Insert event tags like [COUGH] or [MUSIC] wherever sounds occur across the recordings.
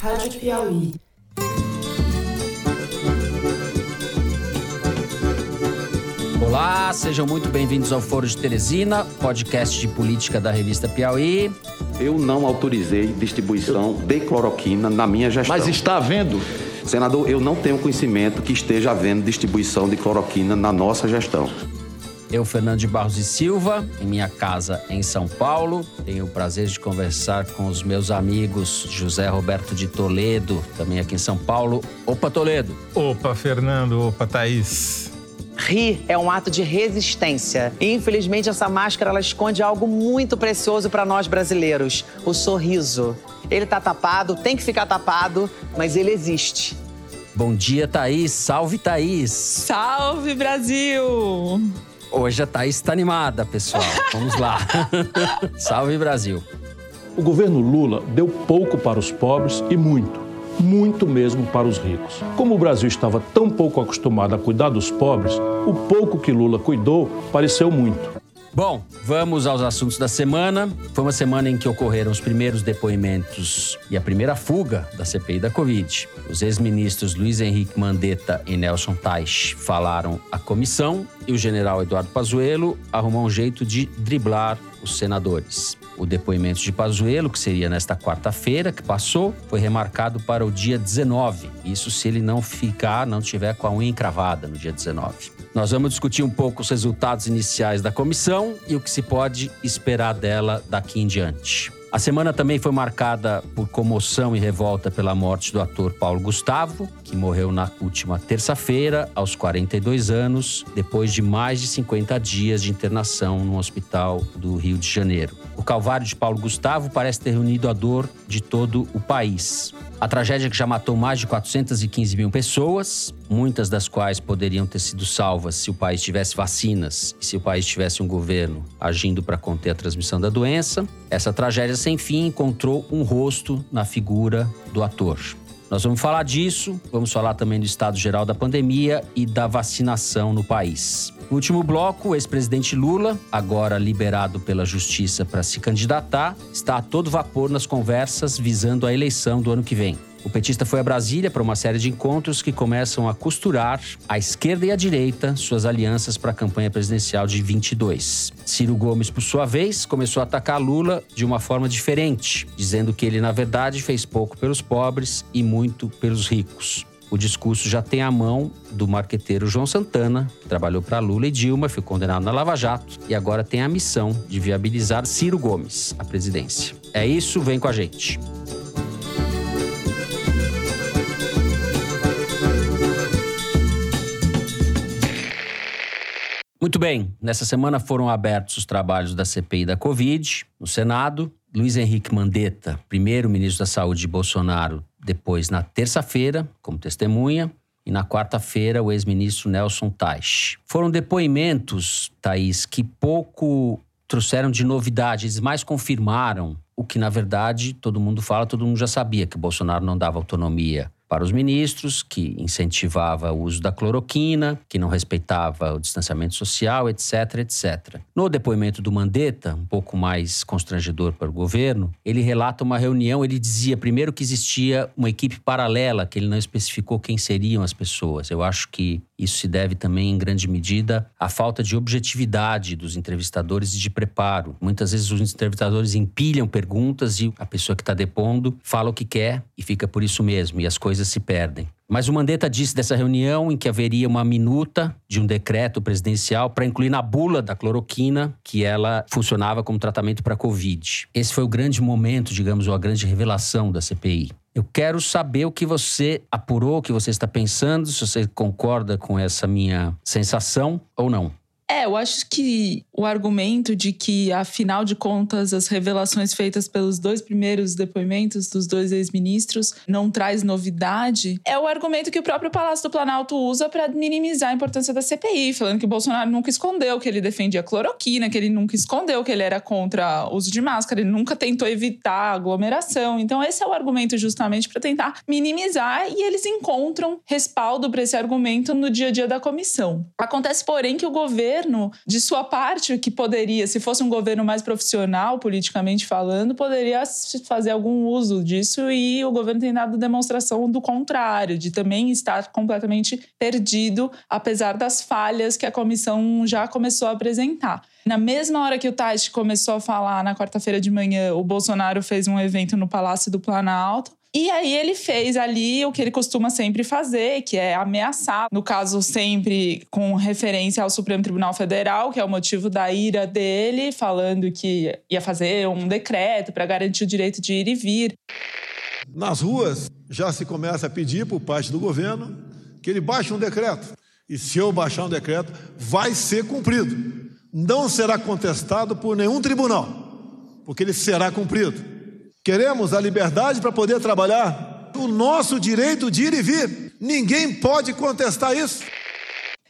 Rádio Piauí. Olá, sejam muito bem-vindos ao Foro de Teresina, podcast de política da revista Piauí. Eu não autorizei distribuição de cloroquina na minha gestão. Mas está havendo? Senador, eu não tenho conhecimento que esteja havendo distribuição de cloroquina na nossa gestão. Eu, Fernando de Barros e Silva, em minha casa em São Paulo. Tenho o prazer de conversar com os meus amigos José Roberto de Toledo, também aqui em São Paulo. Opa, Toledo. Opa, Fernando. Opa, Thaís. Rir é um ato de resistência. E, infelizmente, essa máscara ela esconde algo muito precioso para nós brasileiros: o sorriso. Ele tá tapado, tem que ficar tapado, mas ele existe. Bom dia, Thaís. Salve, Thaís. Salve, Brasil! Hoje a Thaís está animada, pessoal. Vamos lá. [LAUGHS] Salve, Brasil. O governo Lula deu pouco para os pobres e muito, muito mesmo para os ricos. Como o Brasil estava tão pouco acostumado a cuidar dos pobres, o pouco que Lula cuidou pareceu muito. Bom, vamos aos assuntos da semana. Foi uma semana em que ocorreram os primeiros depoimentos e a primeira fuga da CPI da Covid. Os ex-ministros Luiz Henrique Mandetta e Nelson Teich falaram à comissão e o general Eduardo Pazuello arrumou um jeito de driblar os senadores. O depoimento de Pazuello, que seria nesta quarta-feira que passou, foi remarcado para o dia 19. Isso se ele não ficar, não tiver com a unha encravada no dia 19. Nós vamos discutir um pouco os resultados iniciais da comissão e o que se pode esperar dela daqui em diante. A semana também foi marcada por comoção e revolta pela morte do ator Paulo Gustavo, que morreu na última terça-feira, aos 42 anos, depois de mais de 50 dias de internação no hospital do Rio de Janeiro. O calvário de Paulo Gustavo parece ter reunido a dor de todo o país. A tragédia que já matou mais de 415 mil pessoas, muitas das quais poderiam ter sido salvas se o país tivesse vacinas e se o país tivesse um governo agindo para conter a transmissão da doença. Essa tragédia sem fim encontrou um rosto na figura do ator. Nós vamos falar disso, vamos falar também do estado geral da pandemia e da vacinação no país. No último bloco, o ex-presidente Lula, agora liberado pela justiça para se candidatar, está a todo vapor nas conversas visando a eleição do ano que vem. O petista foi a Brasília para uma série de encontros que começam a costurar a esquerda e a direita suas alianças para a campanha presidencial de 22. Ciro Gomes, por sua vez, começou a atacar Lula de uma forma diferente, dizendo que ele, na verdade, fez pouco pelos pobres e muito pelos ricos. O discurso já tem a mão do marqueteiro João Santana, que trabalhou para Lula e Dilma, foi condenado na Lava Jato e agora tem a missão de viabilizar Ciro Gomes à presidência. É isso, vem com a gente. Muito bem, nessa semana foram abertos os trabalhos da CPI da Covid no Senado. Luiz Henrique Mandetta, primeiro ministro da Saúde de Bolsonaro, depois na terça-feira, como testemunha, e na quarta-feira o ex-ministro Nelson Teich. Foram depoimentos, Thaís, que pouco trouxeram de novidade, eles mais confirmaram o que, na verdade, todo mundo fala, todo mundo já sabia, que Bolsonaro não dava autonomia para os ministros, que incentivava o uso da cloroquina, que não respeitava o distanciamento social, etc, etc. No depoimento do Mandetta, um pouco mais constrangedor para o governo, ele relata uma reunião, ele dizia primeiro que existia uma equipe paralela, que ele não especificou quem seriam as pessoas. Eu acho que isso se deve também, em grande medida, à falta de objetividade dos entrevistadores e de preparo. Muitas vezes os entrevistadores empilham perguntas e a pessoa que está depondo fala o que quer e fica por isso mesmo, e as coisas se perdem. Mas o Mandetta disse dessa reunião em que haveria uma minuta de um decreto presidencial para incluir na bula da cloroquina que ela funcionava como tratamento para a Covid. Esse foi o grande momento, digamos, ou a grande revelação da CPI. Eu quero saber o que você apurou, o que você está pensando, se você concorda com essa minha sensação ou não. É, eu acho que o argumento de que, afinal de contas, as revelações feitas pelos dois primeiros depoimentos dos dois ex-ministros não traz novidade é o argumento que o próprio Palácio do Planalto usa para minimizar a importância da CPI, falando que Bolsonaro nunca escondeu que ele defendia cloroquina, que ele nunca escondeu que ele era contra o uso de máscara, ele nunca tentou evitar aglomeração. Então, esse é o argumento justamente para tentar minimizar e eles encontram respaldo para esse argumento no dia a dia da comissão. Acontece, porém, que o governo governo, de sua parte, que poderia, se fosse um governo mais profissional, politicamente falando, poderia fazer algum uso disso e o governo tem dado demonstração do contrário, de também estar completamente perdido, apesar das falhas que a comissão já começou a apresentar. Na mesma hora que o Tati começou a falar, na quarta-feira de manhã, o Bolsonaro fez um evento no Palácio do Planalto. E aí ele fez ali o que ele costuma sempre fazer, que é ameaçar, no caso sempre com referência ao Supremo Tribunal Federal, que é o motivo da ira dele, falando que ia fazer um decreto para garantir o direito de ir e vir. Nas ruas já se começa a pedir por parte do governo que ele baixe um decreto. E se eu baixar um decreto, vai ser cumprido não será contestado por nenhum tribunal, porque ele será cumprido. Queremos a liberdade para poder trabalhar, o nosso direito de ir e vir. Ninguém pode contestar isso.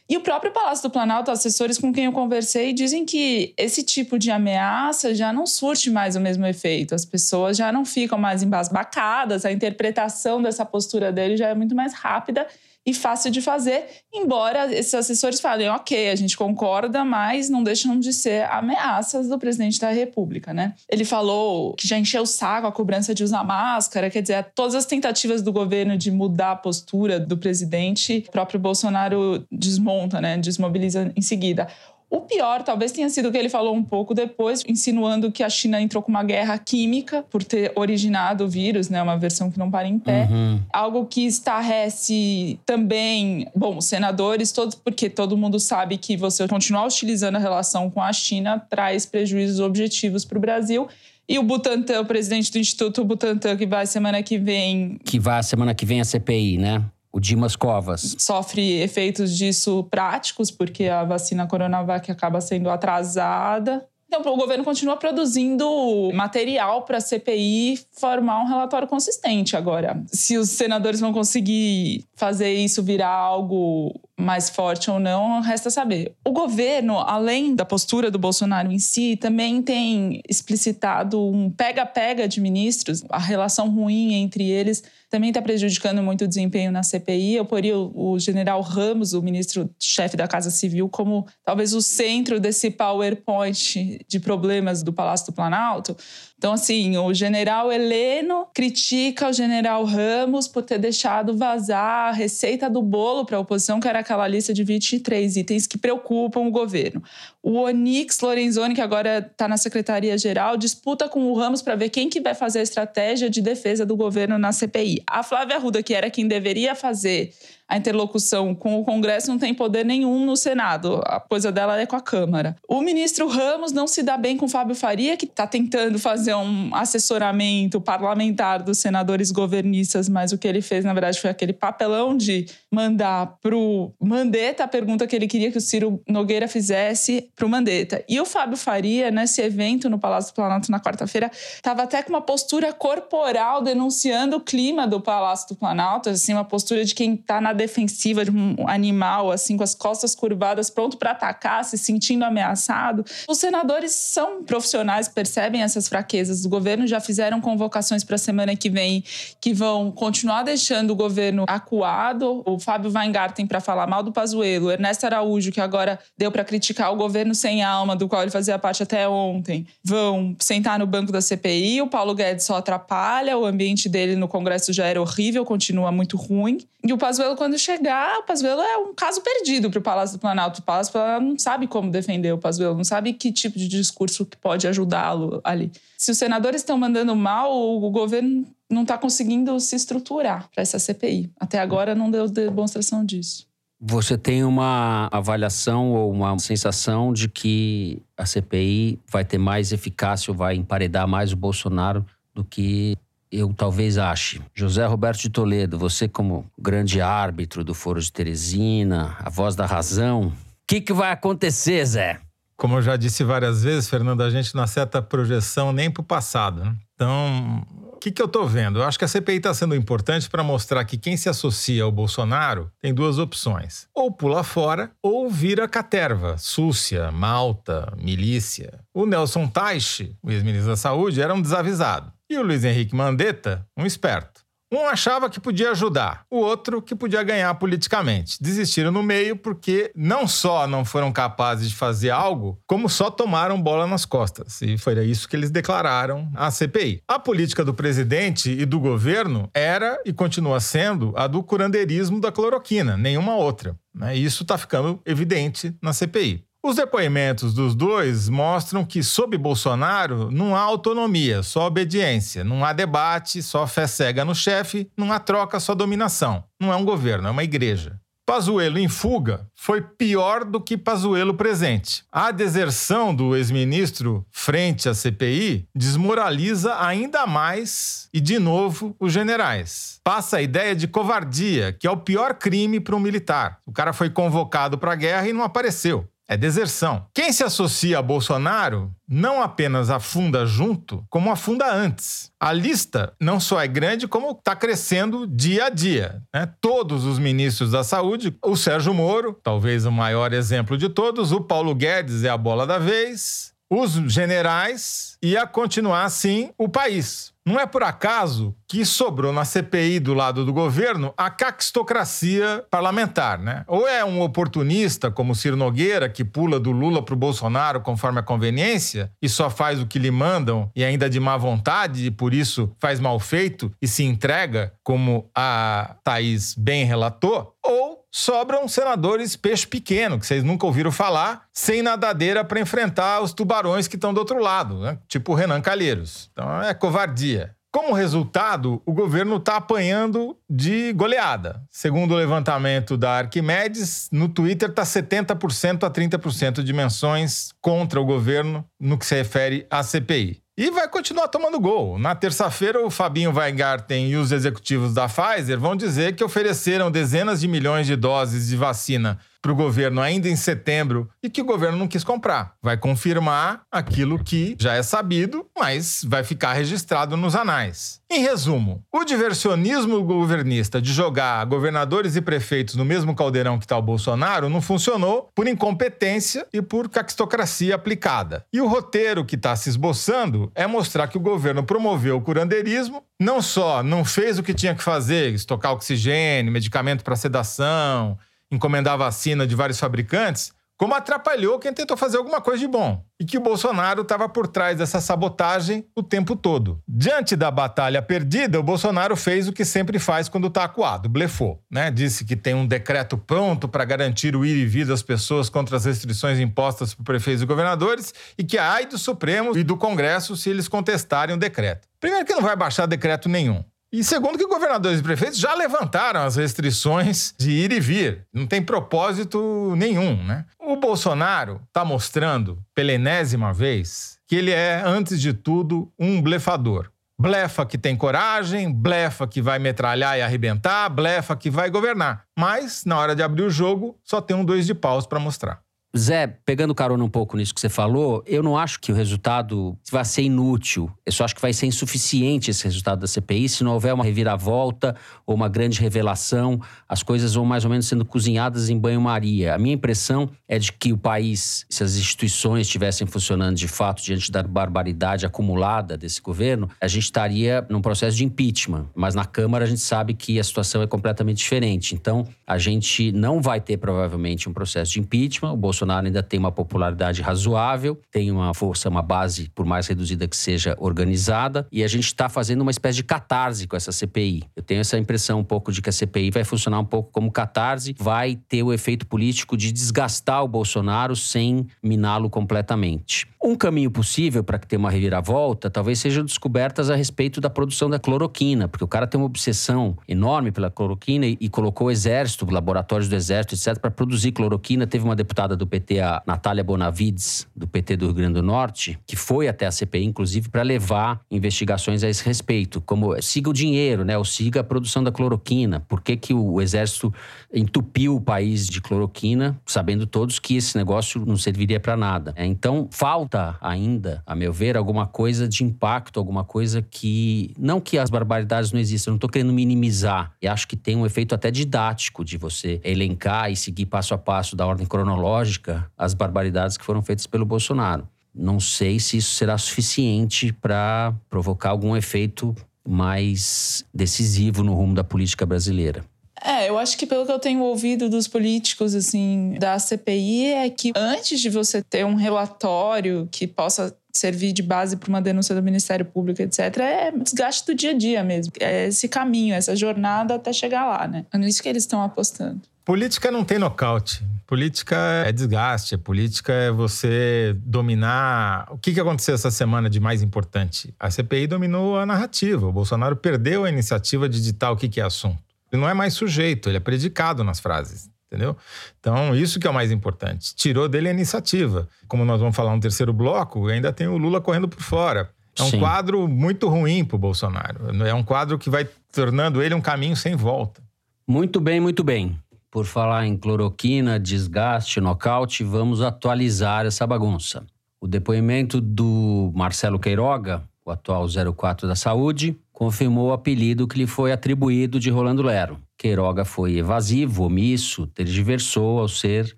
E o próprio Palácio do Planalto, assessores com quem eu conversei, dizem que esse tipo de ameaça já não surte mais o mesmo efeito. As pessoas já não ficam mais embasbacadas, a interpretação dessa postura dele já é muito mais rápida e fácil de fazer, embora esses assessores falem, ok, a gente concorda, mas não deixam de ser ameaças do presidente da República, né? Ele falou que já encheu o saco a cobrança de usar máscara, quer dizer, todas as tentativas do governo de mudar a postura do presidente, o próprio Bolsonaro desmonta, né? Desmobiliza em seguida. O pior talvez tenha sido o que ele falou um pouco depois, insinuando que a China entrou com uma guerra química por ter originado o vírus, né? Uma versão que não para em pé. Uhum. Algo que estarrece também, bom, senadores todos, porque todo mundo sabe que você continuar utilizando a relação com a China traz prejuízos objetivos para o Brasil. E o Butantan, o presidente do Instituto Butantan, que vai semana que vem. Que vai semana que vem a CPI, né? O Dimas Covas. Sofre efeitos disso práticos, porque a vacina Coronavac acaba sendo atrasada. Então, o governo continua produzindo material para a CPI formar um relatório consistente. Agora, se os senadores vão conseguir fazer isso virar algo mais forte ou não, resta saber. O governo, além da postura do Bolsonaro em si, também tem explicitado um pega-pega de ministros, a relação ruim entre eles também está prejudicando muito o desempenho na CPI. Eu poria o, general Ramos, o ministro-chefe da Casa Civil, como talvez o centro desse PowerPoint de problemas do Palácio do Planalto, então, assim, o general Heleno critica o general Ramos por ter deixado vazar a receita do bolo para a oposição, que era aquela lista de 23 itens que preocupam o governo. O Onix Lorenzoni, que agora está na Secretaria-Geral, disputa com o Ramos para ver quem que vai fazer a estratégia de defesa do governo na CPI. A Flávia Arruda, que era quem deveria fazer a interlocução com o Congresso não tem poder nenhum no Senado. A coisa dela é com a Câmara. O ministro Ramos não se dá bem com o Fábio Faria, que está tentando fazer um assessoramento parlamentar dos senadores governistas, mas o que ele fez, na verdade, foi aquele papelão de mandar para o Mandetta a pergunta que ele queria que o Ciro Nogueira fizesse para o Mandetta. E o Fábio Faria, nesse evento no Palácio do Planalto na quarta-feira, estava até com uma postura corporal denunciando o clima do Palácio do Planalto, assim, uma postura de quem está na defensiva de um animal, assim, com as costas curvadas, pronto para atacar, se sentindo ameaçado. Os senadores são profissionais, percebem essas fraquezas do governo, já fizeram convocações para a semana que vem que vão continuar deixando o governo acuado. O Fábio Weingarten para falar mal do Pazuello, Ernesto Araújo, que agora deu para criticar o governo sem alma, do qual ele fazia parte até ontem, vão sentar no banco da CPI. O Paulo Guedes só atrapalha, o ambiente dele no Congresso já era horrível, continua muito ruim. E o Pazuello, quando chegar, o Pazuello é um caso perdido para o Palácio do Planalto. O Palácio do Planalto não sabe como defender o Pazuello, não sabe que tipo de discurso que pode ajudá-lo ali. Se os senadores estão mandando mal, o governo não está conseguindo se estruturar para essa CPI. Até agora não deu demonstração disso. Você tem uma avaliação ou uma sensação de que a CPI vai ter mais eficácia ou vai emparedar mais o Bolsonaro do que eu talvez ache. José Roberto de Toledo, você como grande árbitro do Foro de Teresina, a voz da razão, o que, que vai acontecer, Zé? Como eu já disse várias vezes, Fernando, a gente não acerta projeção nem para o passado. Né? Então, o que, que eu estou vendo? Eu acho que a CPI está sendo importante para mostrar que quem se associa ao Bolsonaro tem duas opções: ou pula fora ou vira caterva, súcia, malta, milícia. O Nelson Teich, o ex-ministro da Saúde, era um desavisado. E o Luiz Henrique Mandetta, um esperto. Um achava que podia ajudar, o outro que podia ganhar politicamente. Desistiram no meio porque não só não foram capazes de fazer algo, como só tomaram bola nas costas. E foi isso que eles declararam à CPI. A política do presidente e do governo era e continua sendo a do curandeirismo da cloroquina, nenhuma outra. Né? Isso está ficando evidente na CPI. Os depoimentos dos dois mostram que, sob Bolsonaro, não há autonomia, só obediência. Não há debate, só fé cega no chefe. Não há troca, só dominação. Não é um governo, é uma igreja. Pazuello em fuga foi pior do que Pazuello presente. A deserção do ex-ministro frente à CPI desmoraliza ainda mais e de novo os generais. Passa a ideia de covardia, que é o pior crime para um militar. O cara foi convocado para a guerra e não apareceu. É deserção. Quem se associa a Bolsonaro não apenas afunda junto, como afunda antes. A lista não só é grande, como está crescendo dia a dia. Né? Todos os ministros da saúde, o Sérgio Moro, talvez o maior exemplo de todos, o Paulo Guedes é a bola da vez, os generais e a continuar assim o país. Não é por acaso que sobrou na CPI do lado do governo a caquistocracia parlamentar, né? Ou é um oportunista como Ciro Nogueira, que pula do Lula para o Bolsonaro conforme a conveniência e só faz o que lhe mandam e ainda de má vontade e por isso faz mal feito e se entrega, como a Thaís bem relatou, ou sobram senadores peixe pequeno, que vocês nunca ouviram falar, sem nadadeira para enfrentar os tubarões que estão do outro lado, né? tipo Renan Calheiros. Então é covardia. Como resultado, o governo está apanhando de goleada. Segundo o levantamento da Arquimedes, no Twitter está 70% a 30% de menções contra o governo no que se refere à CPI. E vai continuar tomando gol. Na terça-feira, o Fabinho Weingarten e os executivos da Pfizer vão dizer que ofereceram dezenas de milhões de doses de vacina para o governo ainda em setembro e que o governo não quis comprar. Vai confirmar aquilo que já é sabido, mas vai ficar registrado nos anais. Em resumo, o diversionismo governista de jogar governadores e prefeitos no mesmo caldeirão que está o Bolsonaro não funcionou por incompetência e por caquistocracia aplicada. E o roteiro que está se esboçando é mostrar que o governo promoveu o curandeirismo, não só não fez o que tinha que fazer, estocar oxigênio, medicamento para sedação, encomendar vacina de vários fabricantes, como atrapalhou quem tentou fazer alguma coisa de bom. E que o Bolsonaro estava por trás dessa sabotagem o tempo todo. Diante da batalha perdida, o Bolsonaro fez o que sempre faz quando está acuado, blefou. Né? Disse que tem um decreto pronto para garantir o ir e vir das pessoas contra as restrições impostas por prefeitos e governadores e que ai do Supremo e do Congresso se eles contestarem o decreto. Primeiro que não vai baixar decreto nenhum. E segundo, que governadores e prefeitos já levantaram as restrições de ir e vir. Não tem propósito nenhum, né? O Bolsonaro está mostrando, pela enésima vez, que ele é, antes de tudo, um blefador. Blefa que tem coragem, blefa que vai metralhar e arrebentar, blefa que vai governar. Mas, na hora de abrir o jogo, só tem um dois de paus para mostrar. Zé, pegando carona um pouco nisso que você falou, eu não acho que o resultado vai ser inútil. Eu só acho que vai ser insuficiente esse resultado da CPI se não houver uma reviravolta ou uma grande revelação. As coisas vão mais ou menos sendo cozinhadas em banho-maria. A minha impressão é de que o país, se as instituições estivessem funcionando de fato diante da barbaridade acumulada desse governo, a gente estaria num processo de impeachment. Mas na Câmara a gente sabe que a situação é completamente diferente. Então, a gente não vai ter provavelmente um processo de impeachment. O Bolsonaro Bolsonaro ainda tem uma popularidade razoável, tem uma força, uma base, por mais reduzida que seja, organizada, e a gente está fazendo uma espécie de catarse com essa CPI. Eu tenho essa impressão um pouco de que a CPI vai funcionar um pouco como catarse, vai ter o efeito político de desgastar o Bolsonaro sem miná-lo completamente. Um caminho possível para que tenha uma reviravolta talvez sejam descobertas a respeito da produção da cloroquina, porque o cara tem uma obsessão enorme pela cloroquina e, e colocou o exército, laboratórios do exército, etc., para produzir cloroquina. Teve uma deputada do PT, a Natália Bonavides, do PT do Rio Grande do Norte, que foi até a CPI, inclusive, para levar investigações a esse respeito, como siga o dinheiro, né? ou siga a produção da cloroquina. Por que, que o exército entupiu o país de cloroquina, sabendo todos que esse negócio não serviria para nada? Então, falta falta ainda, a meu ver, alguma coisa de impacto, alguma coisa que. Não que as barbaridades não existam, eu não estou querendo minimizar. E acho que tem um efeito até didático de você elencar e seguir passo a passo da ordem cronológica as barbaridades que foram feitas pelo Bolsonaro. Não sei se isso será suficiente para provocar algum efeito mais decisivo no rumo da política brasileira. É, eu acho que pelo que eu tenho ouvido dos políticos, assim, da CPI, é que antes de você ter um relatório que possa servir de base para uma denúncia do Ministério Público, etc., é desgaste do dia a dia mesmo. É esse caminho, essa jornada até chegar lá, né? É nisso que eles estão apostando. Política não tem nocaute. Política é desgaste. Política é você dominar. O que aconteceu essa semana de mais importante? A CPI dominou a narrativa. O Bolsonaro perdeu a iniciativa de ditar o que é assunto. Ele não é mais sujeito, ele é predicado nas frases entendeu? Então, isso que é o mais importante. Tirou dele a iniciativa. Como nós vamos falar no terceiro bloco, ainda tem o Lula correndo por fora. É um Sim. quadro muito ruim para o Bolsonaro. É um quadro que vai tornando ele um caminho sem volta. Muito bem, muito bem. Por falar em cloroquina, desgaste, nocaute, vamos atualizar essa bagunça. O depoimento do Marcelo Queiroga, o atual 04 da Saúde, confirmou o apelido que lhe foi atribuído de Rolando Lero. Queiroga foi evasivo, omisso, tergiversou ao ser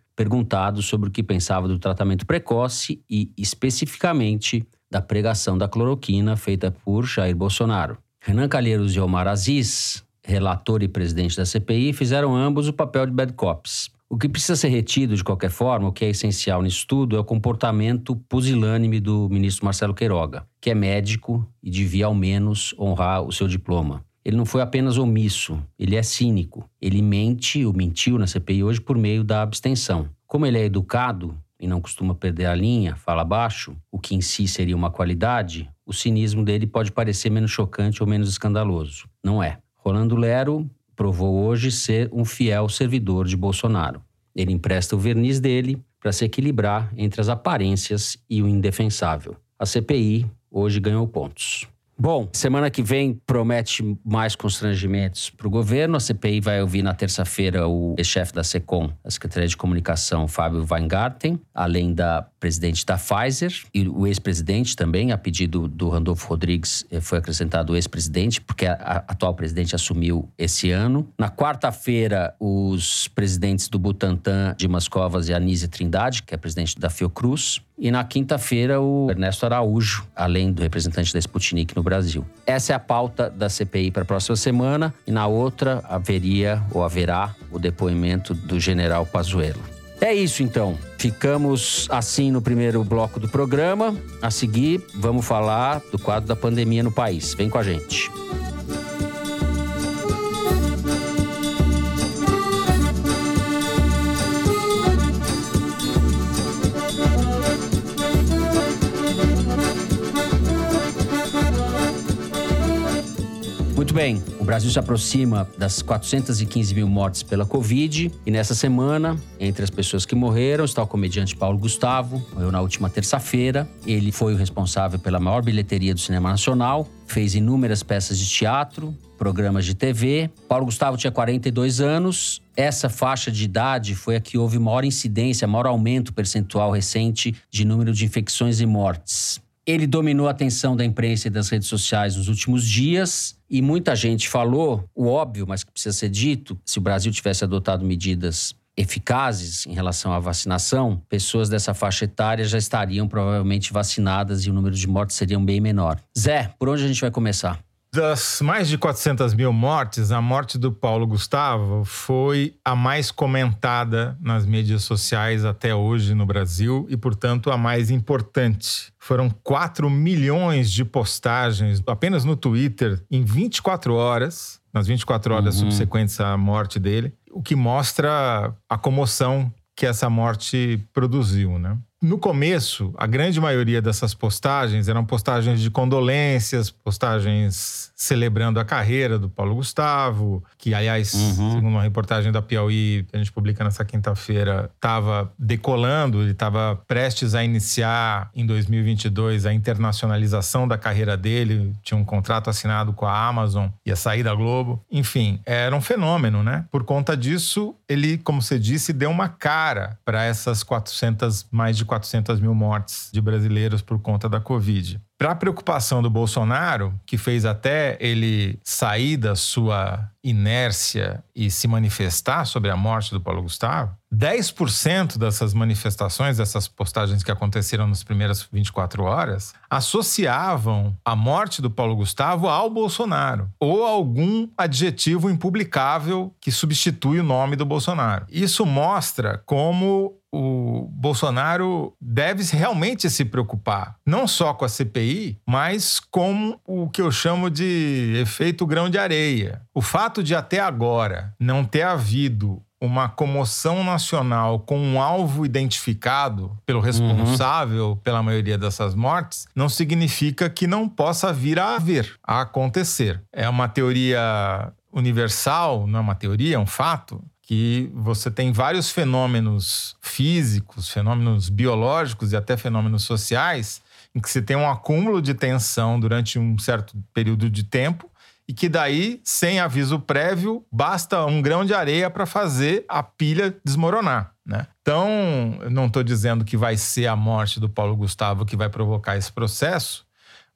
perguntado sobre o que pensava do tratamento precoce e, especificamente, da pregação da cloroquina feita por Jair Bolsonaro. Renan Calheiros e Omar Aziz, relator e presidente da CPI, fizeram ambos o papel de bad cops. O que precisa ser retido de qualquer forma, o que é essencial nisso tudo, é o comportamento pusilânime do ministro Marcelo Queiroga, que é médico e devia ao menos honrar o seu diploma. Ele não foi apenas omisso, ele é cínico. Ele mente ou mentiu na CPI hoje por meio da abstenção. Como ele é educado e não costuma perder a linha, fala baixo, o que em si seria uma qualidade, o cinismo dele pode parecer menos chocante ou menos escandaloso. Não é. Rolando Lero provou hoje ser um fiel servidor de Bolsonaro. Ele empresta o verniz dele para se equilibrar entre as aparências e o indefensável. A CPI hoje ganhou pontos. Bom, semana que vem promete mais constrangimentos para o governo. A CPI vai ouvir na terça-feira o chefe da SECOM, a Secretaria de Comunicação, Fábio Weingarten, além da presidente da Pfizer e o ex-presidente também, a pedido do Randolfo Rodrigues, eh, foi acrescentado o ex-presidente, porque a, atual presidente assumiu esse ano. Na quarta-feira, os presidentes do Butantan, Dimas Covas e Anísia Trindade, que é presidente da Fiocruz. E na quinta-feira, o Ernesto Araújo, além do representante da Sputnik no Brasil. Essa é a pauta da CPI para a próxima semana. E na outra, haveria ou haverá o depoimento do general Pazuello. É isso então. Ficamos assim no primeiro bloco do programa. A seguir, vamos falar do quadro da pandemia no país. Vem com a gente. Muito bem, o Brasil se aproxima das 415 mil mortes pela Covid e nessa semana, entre as pessoas que morreram, está o comediante Paulo Gustavo, morreu na última terça-feira. Ele foi o responsável pela maior bilheteria do cinema nacional, fez inúmeras peças de teatro, programas de TV. Paulo Gustavo tinha 42 anos. Essa faixa de idade foi a que houve maior incidência, maior aumento percentual recente de número de infecções e mortes. Ele dominou a atenção da imprensa e das redes sociais nos últimos dias e muita gente falou o óbvio, mas que precisa ser dito: se o Brasil tivesse adotado medidas eficazes em relação à vacinação, pessoas dessa faixa etária já estariam provavelmente vacinadas e o número de mortes seria bem menor. Zé, por onde a gente vai começar? Das mais de 400 mil mortes, a morte do Paulo Gustavo foi a mais comentada nas mídias sociais até hoje no Brasil e, portanto, a mais importante. Foram 4 milhões de postagens apenas no Twitter em 24 horas, nas 24 horas uhum. subsequentes à morte dele, o que mostra a comoção que essa morte produziu, né? No começo, a grande maioria dessas postagens eram postagens de condolências, postagens celebrando a carreira do Paulo Gustavo, que, aliás, uhum. segundo uma reportagem da Piauí, que a gente publica nessa quinta-feira, estava decolando, ele estava prestes a iniciar em 2022 a internacionalização da carreira dele, tinha um contrato assinado com a Amazon, ia sair da Globo. Enfim, era um fenômeno, né? Por conta disso, ele, como você disse, deu uma cara para essas 400, mais de 400 mil mortes de brasileiros por conta da Covid. Para a preocupação do Bolsonaro, que fez até ele sair da sua inércia e se manifestar sobre a morte do Paulo Gustavo, 10% dessas manifestações, dessas postagens que aconteceram nas primeiras 24 horas, associavam a morte do Paulo Gustavo ao Bolsonaro ou algum adjetivo impublicável que substitui o nome do Bolsonaro. Isso mostra como o Bolsonaro deve realmente se preocupar, não só com a CPI, mas com o que eu chamo de efeito grão de areia. O fato de até agora não ter havido uma comoção nacional com um alvo identificado pelo responsável uhum. pela maioria dessas mortes, não significa que não possa vir a haver, a acontecer. É uma teoria universal, não é uma teoria, é um fato, que você tem vários fenômenos físicos, fenômenos biológicos e até fenômenos sociais, em que você tem um acúmulo de tensão durante um certo período de tempo e que daí, sem aviso prévio, basta um grão de areia para fazer a pilha desmoronar. Né? Então, eu não estou dizendo que vai ser a morte do Paulo Gustavo que vai provocar esse processo,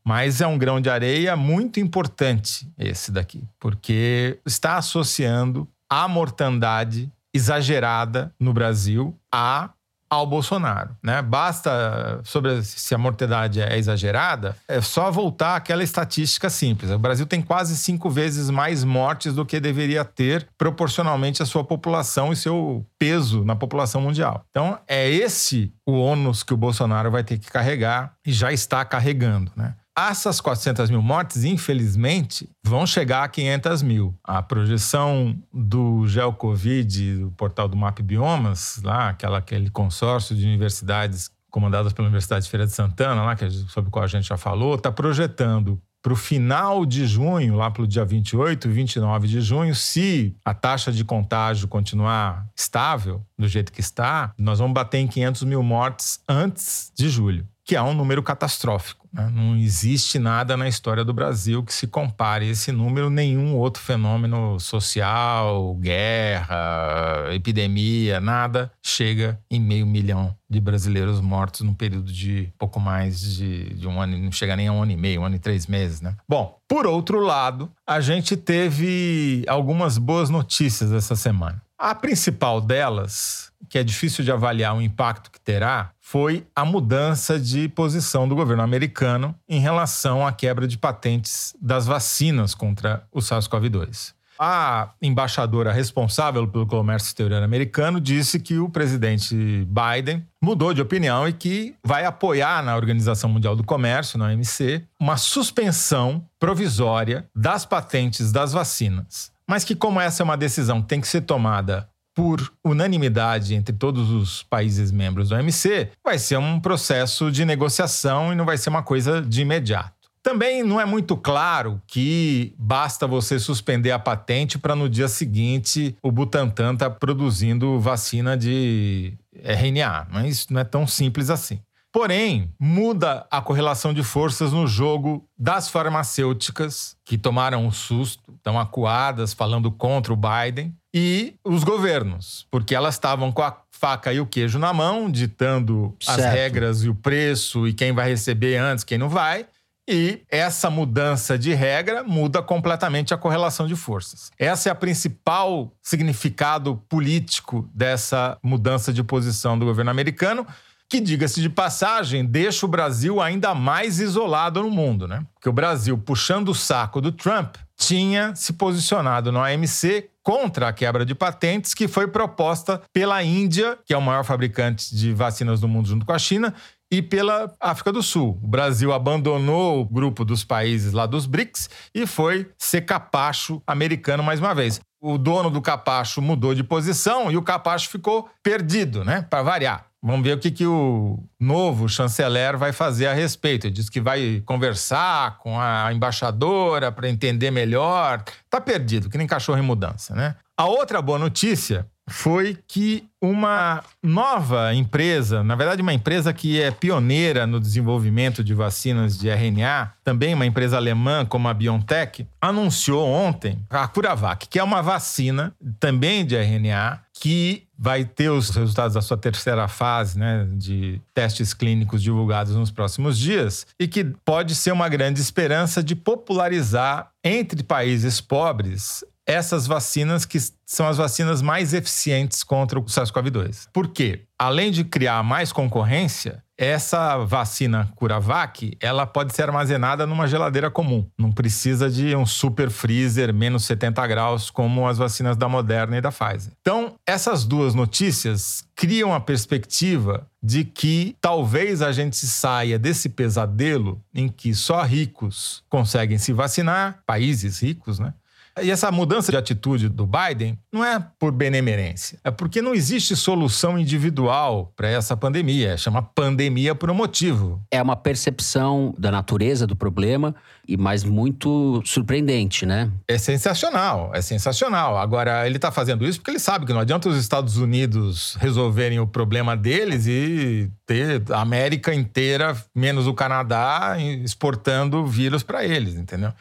mas é um grão de areia muito importante esse daqui, porque está associando a mortandade exagerada no Brasil a ao Bolsonaro, né? Basta sobre se a mortandade é exagerada, é só voltar àquela estatística simples. O Brasil tem quase cinco vezes mais mortes do que deveria ter proporcionalmente à sua população e seu peso na população mundial. Então é esse o ônus que o Bolsonaro vai ter que carregar e já está carregando, né? Essas 400 mil mortes, infelizmente, vão chegar a 500 mil. A projeção do GeoCovid, do portal do Map Biomas, lá, aquela, aquele consórcio de universidades comandadas pela Universidade de Feira de Santana, lá, que, sobre o qual a gente já falou, está projetando para o final de junho, lá para o dia 28 e 29 de junho, se a taxa de contágio continuar estável, do jeito que está, nós vamos bater em 500 mil mortes antes de julho, que é um número catastrófico. Né? Não existe nada na história do Brasil que se compare esse número nenhum outro fenômeno social, guerra, epidemia, nada chega em meio milhão de brasileiros mortos num período de pouco mais de, de um ano, não chega nem a um ano e meio, um ano e três meses, né? Bom, por outro lado, a gente teve algumas boas notícias essa semana. A principal delas, que é difícil de avaliar o impacto que terá, foi a mudança de posição do governo americano em relação à quebra de patentes das vacinas contra o SARS-CoV-2. A embaixadora responsável pelo comércio exterior americano disse que o presidente Biden mudou de opinião e que vai apoiar na Organização Mundial do Comércio, na OMC, uma suspensão provisória das patentes das vacinas mas que, como essa é uma decisão que tem que ser tomada por unanimidade entre todos os países membros do OMC, vai ser um processo de negociação e não vai ser uma coisa de imediato. Também não é muito claro que basta você suspender a patente para no dia seguinte o Butantan estar tá produzindo vacina de RNA. Mas não é tão simples assim. Porém, muda a correlação de forças no jogo das farmacêuticas, que tomaram um susto, estão acuadas falando contra o Biden, e os governos, porque elas estavam com a faca e o queijo na mão, ditando certo. as regras e o preço e quem vai receber antes, quem não vai. E essa mudança de regra muda completamente a correlação de forças. Essa é a principal significado político dessa mudança de posição do governo americano que, diga-se de passagem, deixa o Brasil ainda mais isolado no mundo, né? Porque o Brasil, puxando o saco do Trump, tinha se posicionado no AMC contra a quebra de patentes que foi proposta pela Índia, que é o maior fabricante de vacinas do mundo junto com a China, e pela África do Sul. O Brasil abandonou o grupo dos países lá dos BRICS e foi ser capacho americano mais uma vez. O dono do capacho mudou de posição e o capacho ficou perdido, né? Para variar. Vamos ver o que, que o novo chanceler vai fazer a respeito. Ele diz que vai conversar com a embaixadora para entender melhor. Está perdido, que nem cachorro em mudança, né? A outra boa notícia foi que uma nova empresa, na verdade, uma empresa que é pioneira no desenvolvimento de vacinas de RNA, também uma empresa alemã como a BioNTech, anunciou ontem a CuraVac, que é uma vacina também de RNA que vai ter os resultados da sua terceira fase né, de testes clínicos divulgados nos próximos dias e que pode ser uma grande esperança de popularizar entre países pobres essas vacinas que são as vacinas mais eficientes contra o SARS-CoV-2. Por quê? Além de criar mais concorrência, essa vacina Curavac, ela pode ser armazenada numa geladeira comum. Não precisa de um super freezer menos 70 graus como as vacinas da Moderna e da Pfizer. Então, essas duas notícias criam a perspectiva de que talvez a gente saia desse pesadelo em que só ricos conseguem se vacinar, países ricos, né? E essa mudança de atitude do Biden não é por benemerência, é porque não existe solução individual para essa pandemia. Chama pandemia por um motivo. É uma percepção da natureza do problema e mais muito surpreendente, né? É sensacional, é sensacional. Agora, ele está fazendo isso porque ele sabe que não adianta os Estados Unidos resolverem o problema deles e ter a América inteira, menos o Canadá, exportando vírus para eles, entendeu?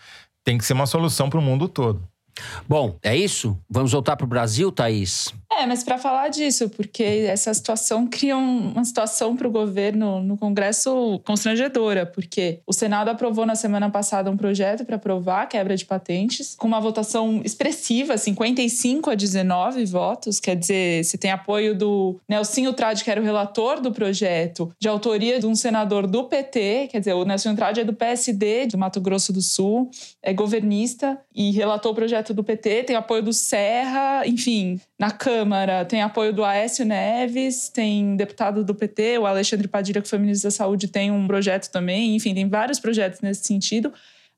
Tem que ser uma solução para o mundo todo. Bom, é isso? Vamos voltar para o Brasil, Thaís? É, mas para falar disso, porque essa situação cria uma situação para o governo no Congresso constrangedora, porque o Senado aprovou na semana passada um projeto para aprovar a quebra de patentes, com uma votação expressiva, 55 a 19 votos, quer dizer, você tem apoio do Nelsinho Trade, que era o relator do projeto, de autoria de um senador do PT, quer dizer, o Nelsinho Trade é do PSD, do Mato Grosso do Sul, é governista e relatou o projeto do PT, tem apoio do Serra, enfim, na Câmara tem apoio do Aécio Neves, tem deputado do PT, o Alexandre Padilha, que foi ministro da Saúde, tem um projeto também. Enfim, tem vários projetos nesse sentido.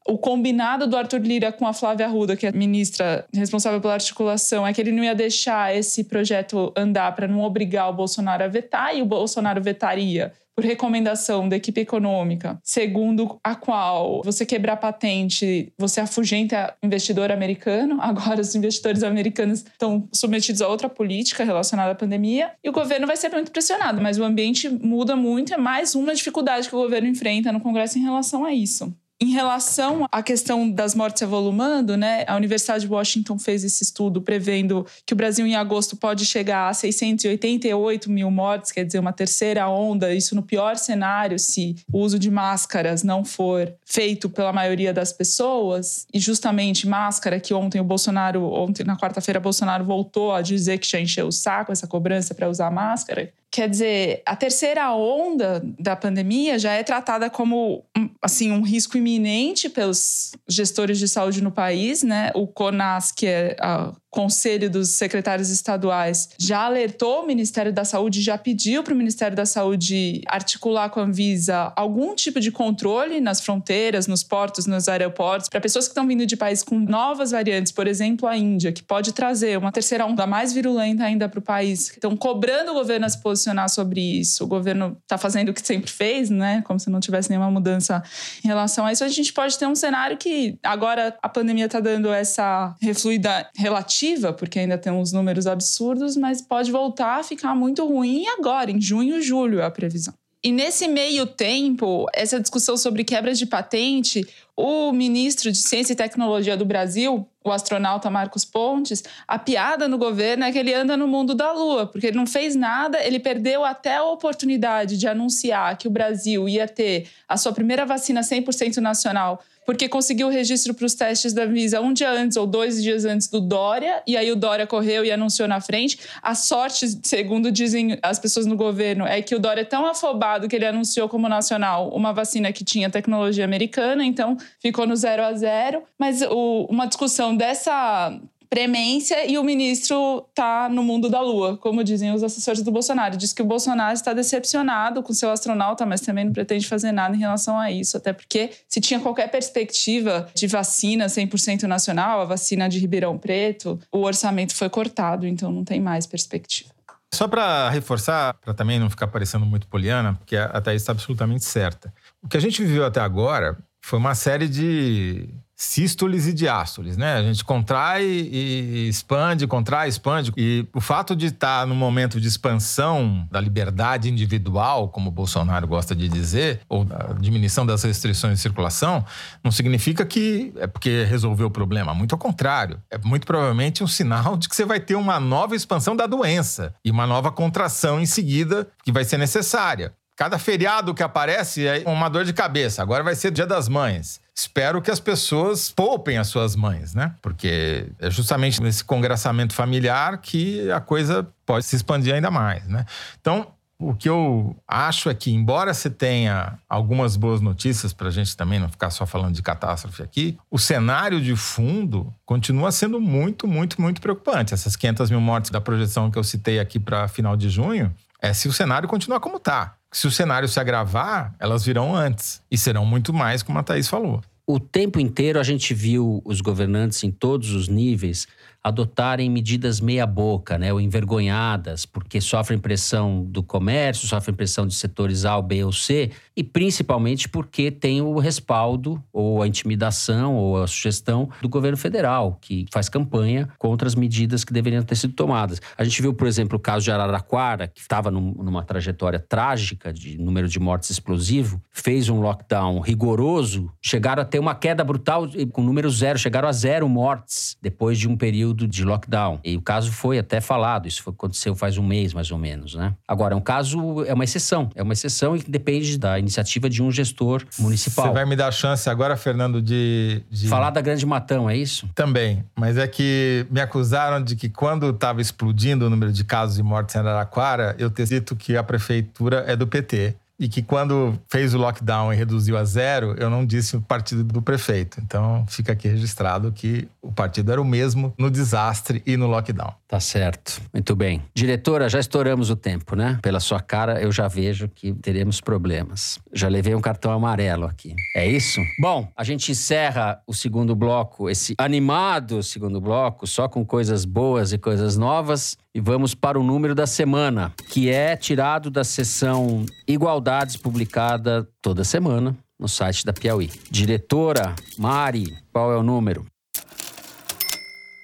O combinado do Arthur Lira com a Flávia Arruda, que é ministra responsável pela articulação, é que ele não ia deixar esse projeto andar para não obrigar o Bolsonaro a vetar, e o Bolsonaro vetaria por recomendação da equipe econômica, segundo a qual você quebrar patente, você afugenta investidor americano. [LAUGHS] Agora os investidores americanos estão submetidos a outra política relacionada à pandemia e o governo vai ser muito pressionado, mas o ambiente muda muito, é mais uma dificuldade que o governo enfrenta no Congresso em relação a isso. Em relação à questão das mortes evolumando, né, a Universidade de Washington fez esse estudo prevendo que o Brasil em agosto pode chegar a 688 mil mortes, quer dizer, uma terceira onda, isso no pior cenário, se o uso de máscaras não for feito pela maioria das pessoas. E justamente máscara, que ontem o Bolsonaro, ontem na quarta-feira, Bolsonaro voltou a dizer que já encheu o saco essa cobrança para usar máscara. Quer dizer, a terceira onda da pandemia já é tratada como assim um risco iminente pelos gestores de saúde no país, né? O CONAS, que é a Conselho dos Secretários Estaduais já alertou o Ministério da Saúde, já pediu para o Ministério da Saúde articular com a Anvisa algum tipo de controle nas fronteiras, nos portos, nos aeroportos, para pessoas que estão vindo de países com novas variantes, por exemplo, a Índia, que pode trazer uma terceira onda mais virulenta ainda para o país. Estão cobrando o governo a se posicionar sobre isso. O governo está fazendo o que sempre fez, né? Como se não tivesse nenhuma mudança em relação a isso. A gente pode ter um cenário que agora a pandemia está dando essa refluida relativa porque ainda tem uns números absurdos, mas pode voltar a ficar muito ruim agora, em junho, julho, é a previsão. E nesse meio tempo, essa discussão sobre quebra de patente, o ministro de Ciência e Tecnologia do Brasil, o astronauta Marcos Pontes, a piada no governo é que ele anda no mundo da lua, porque ele não fez nada, ele perdeu até a oportunidade de anunciar que o Brasil ia ter a sua primeira vacina 100% nacional porque conseguiu o registro para os testes da Visa um dia antes ou dois dias antes do Dória, e aí o Dória correu e anunciou na frente. A sorte, segundo dizem as pessoas no governo, é que o Dória é tão afobado que ele anunciou como nacional uma vacina que tinha tecnologia americana, então ficou no zero a zero. Mas o, uma discussão dessa premência e o ministro está no mundo da lua, como dizem os assessores do Bolsonaro. Diz que o Bolsonaro está decepcionado com seu astronauta, mas também não pretende fazer nada em relação a isso, até porque se tinha qualquer perspectiva de vacina 100% nacional, a vacina de Ribeirão Preto, o orçamento foi cortado, então não tem mais perspectiva. Só para reforçar, para também não ficar parecendo muito poliana, porque a Thaís está absolutamente certa. O que a gente viveu até agora foi uma série de sístoles e diástoles, né? A gente contrai e expande, contrai, expande. E o fato de estar no momento de expansão da liberdade individual, como o Bolsonaro gosta de dizer, ou da diminuição das restrições de circulação, não significa que é porque resolveu o problema. Muito ao contrário. É muito provavelmente um sinal de que você vai ter uma nova expansão da doença e uma nova contração em seguida que vai ser necessária. Cada feriado que aparece é uma dor de cabeça. Agora vai ser Dia das Mães. Espero que as pessoas poupem as suas mães, né? Porque é justamente nesse congressamento familiar que a coisa pode se expandir ainda mais, né? Então, o que eu acho é que, embora você tenha algumas boas notícias para a gente também não ficar só falando de catástrofe aqui, o cenário de fundo continua sendo muito, muito, muito preocupante. Essas 500 mil mortes da projeção que eu citei aqui para final de junho é se o cenário continuar como está se o cenário se agravar, elas virão antes. E serão muito mais, como a Thaís falou. O tempo inteiro a gente viu os governantes em todos os níveis adotarem medidas meia-boca, né, ou envergonhadas, porque sofrem pressão do comércio, sofrem pressão de setores A, B ou C, e principalmente porque tem o respaldo, ou a intimidação, ou a sugestão do governo federal, que faz campanha contra as medidas que deveriam ter sido tomadas. A gente viu, por exemplo, o caso de Araraquara, que estava num, numa trajetória trágica de número de mortes explosivo, fez um lockdown rigoroso, chegaram a ter uma queda brutal com número zero, chegaram a zero mortes depois de um período período de lockdown. E o caso foi até falado, isso aconteceu faz um mês mais ou menos, né? Agora, é um caso, é uma exceção. É uma exceção e depende da iniciativa de um gestor municipal. Você vai me dar chance agora, Fernando, de. de... Falar da Grande Matão, é isso? Também. Mas é que me acusaram de que quando estava explodindo o número de casos de mortes em Araraquara, eu ter dito que a prefeitura é do PT e que quando fez o lockdown e reduziu a zero, eu não disse o partido do prefeito. Então fica aqui registrado que o partido era o mesmo no desastre e no lockdown. Tá certo. Muito bem. Diretora, já estouramos o tempo, né? Pela sua cara, eu já vejo que teremos problemas. Já levei um cartão amarelo aqui. É isso? Bom, a gente encerra o segundo bloco, esse animado segundo bloco, só com coisas boas e coisas novas. E vamos para o número da semana, que é tirado da sessão Igualdades, publicada toda semana no site da Piauí. Diretora Mari, qual é o número?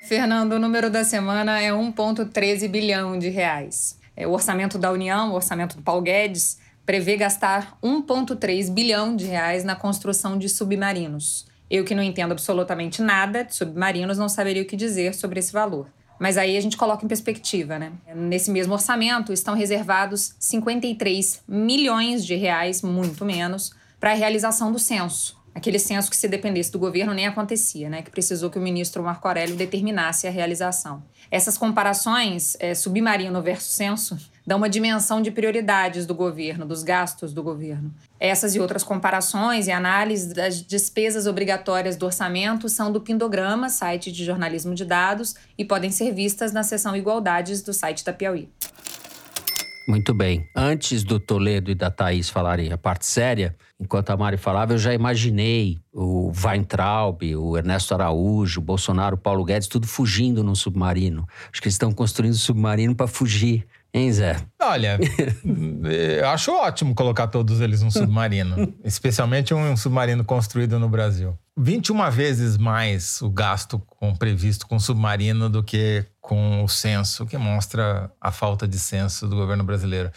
Fernando, o número da semana é 1,13 bilhão de reais. É, o orçamento da União, o orçamento do Paulo Guedes, prevê gastar 1,3 bilhão de reais na construção de submarinos. Eu que não entendo absolutamente nada de submarinos não saberia o que dizer sobre esse valor. Mas aí a gente coloca em perspectiva, né? Nesse mesmo orçamento estão reservados 53 milhões de reais, muito menos, para a realização do censo. Aquele censo que, se dependesse do governo, nem acontecia, né? Que precisou que o ministro Marco Aurélio determinasse a realização. Essas comparações, é, submarino versus censo, dão uma dimensão de prioridades do governo, dos gastos do governo. Essas e outras comparações e análises das despesas obrigatórias do orçamento são do Pindograma, site de jornalismo de dados, e podem ser vistas na seção Igualdades do site da Piauí. Muito bem. Antes do Toledo e da Thaís falarem a parte séria, enquanto a Mari falava, eu já imaginei o Weintraub, o Ernesto Araújo, o Bolsonaro, o Paulo Guedes, tudo fugindo num submarino. Acho que eles estão construindo um submarino para fugir. Hein, Zé? Olha, [LAUGHS] eu acho ótimo colocar todos eles num submarino. [LAUGHS] especialmente um submarino construído no Brasil. 21 vezes mais o gasto com, previsto com submarino do que com o censo, que mostra a falta de censo do governo brasileiro.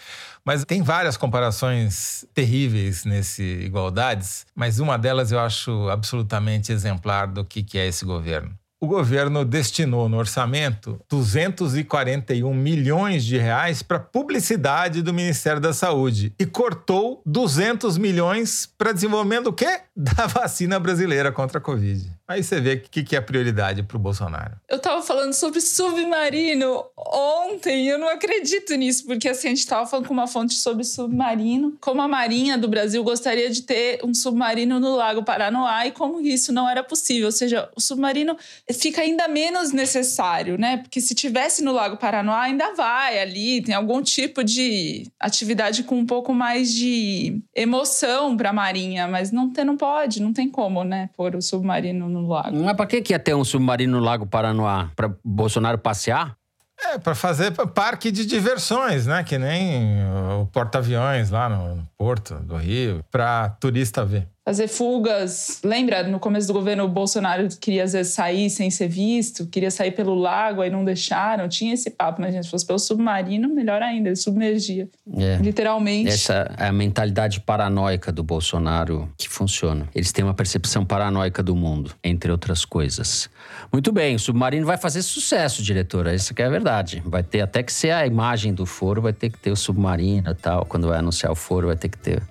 Mas tem várias comparações terríveis nesse Igualdades, mas uma delas eu acho absolutamente exemplar do que, que é esse governo o governo destinou no orçamento 241 milhões de reais para publicidade do Ministério da Saúde e cortou 200 milhões para desenvolvimento do quê? [LAUGHS] Da vacina brasileira contra a Covid. Aí você vê o que, que é prioridade para o Bolsonaro. Eu tava falando sobre submarino ontem, eu não acredito nisso, porque assim, a gente tava falando com uma fonte sobre submarino, como a Marinha do Brasil gostaria de ter um submarino no Lago Paranoá e como isso não era possível. Ou seja, o submarino fica ainda menos necessário, né? Porque se tivesse no Lago Paranoá, ainda vai ali, tem algum tipo de atividade com um pouco mais de emoção para a Marinha, mas não, tem, não pode, não tem como, né, pôr o submarino no lago. Mas pra que, que ia ter um submarino no Lago Paranoá? Pra Bolsonaro passear? É, para fazer parque de diversões, né? Que nem o porta-aviões lá no Porto do Rio, para turista ver. fazer fugas. Lembra, no começo do governo, o Bolsonaro queria às vezes sair sem ser visto, queria sair pelo lago, aí não deixaram. Tinha esse papo, né, gente? Se fosse pelo submarino, melhor ainda, ele submergia. É. Literalmente. Essa é a mentalidade paranoica do Bolsonaro que funciona. Eles têm uma percepção paranoica do mundo, entre outras coisas. Muito bem, o submarino vai fazer sucesso, diretora. Isso que é verdade. Vai ter até que ser a imagem do foro, vai ter que ter o submarino e tal. Quando vai anunciar o foro, vai ter que ter.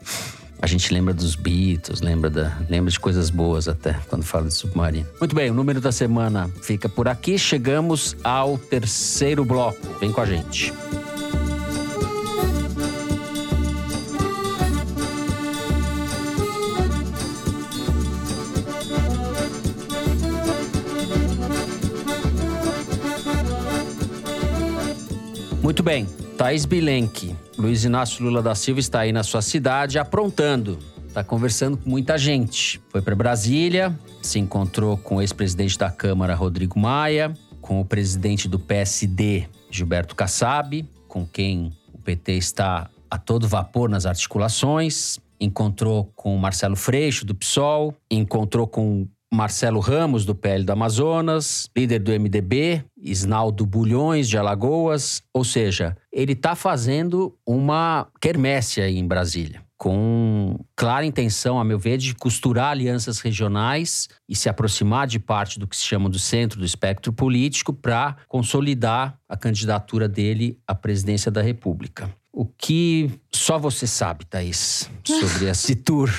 A gente lembra dos Beatles, lembra, da, lembra de coisas boas até quando fala de submarino. Muito bem, o número da semana fica por aqui. Chegamos ao terceiro bloco. Vem com a gente. Muito bem, Thaís Bilenque. Luiz Inácio Lula da Silva está aí na sua cidade aprontando. Está conversando com muita gente. Foi para Brasília, se encontrou com o ex-presidente da Câmara, Rodrigo Maia, com o presidente do PSD, Gilberto Kassab, com quem o PT está a todo vapor nas articulações. Encontrou com Marcelo Freixo, do PSOL, encontrou com Marcelo Ramos, do PL do Amazonas, líder do MDB, Isnaldo Bulhões, de Alagoas. Ou seja, ele está fazendo uma quermesse aí em Brasília, com clara intenção, a meu ver, de costurar alianças regionais e se aproximar de parte do que se chama do centro do espectro político para consolidar a candidatura dele à presidência da República. O que só você sabe, Thaís, sobre [LAUGHS] esse tour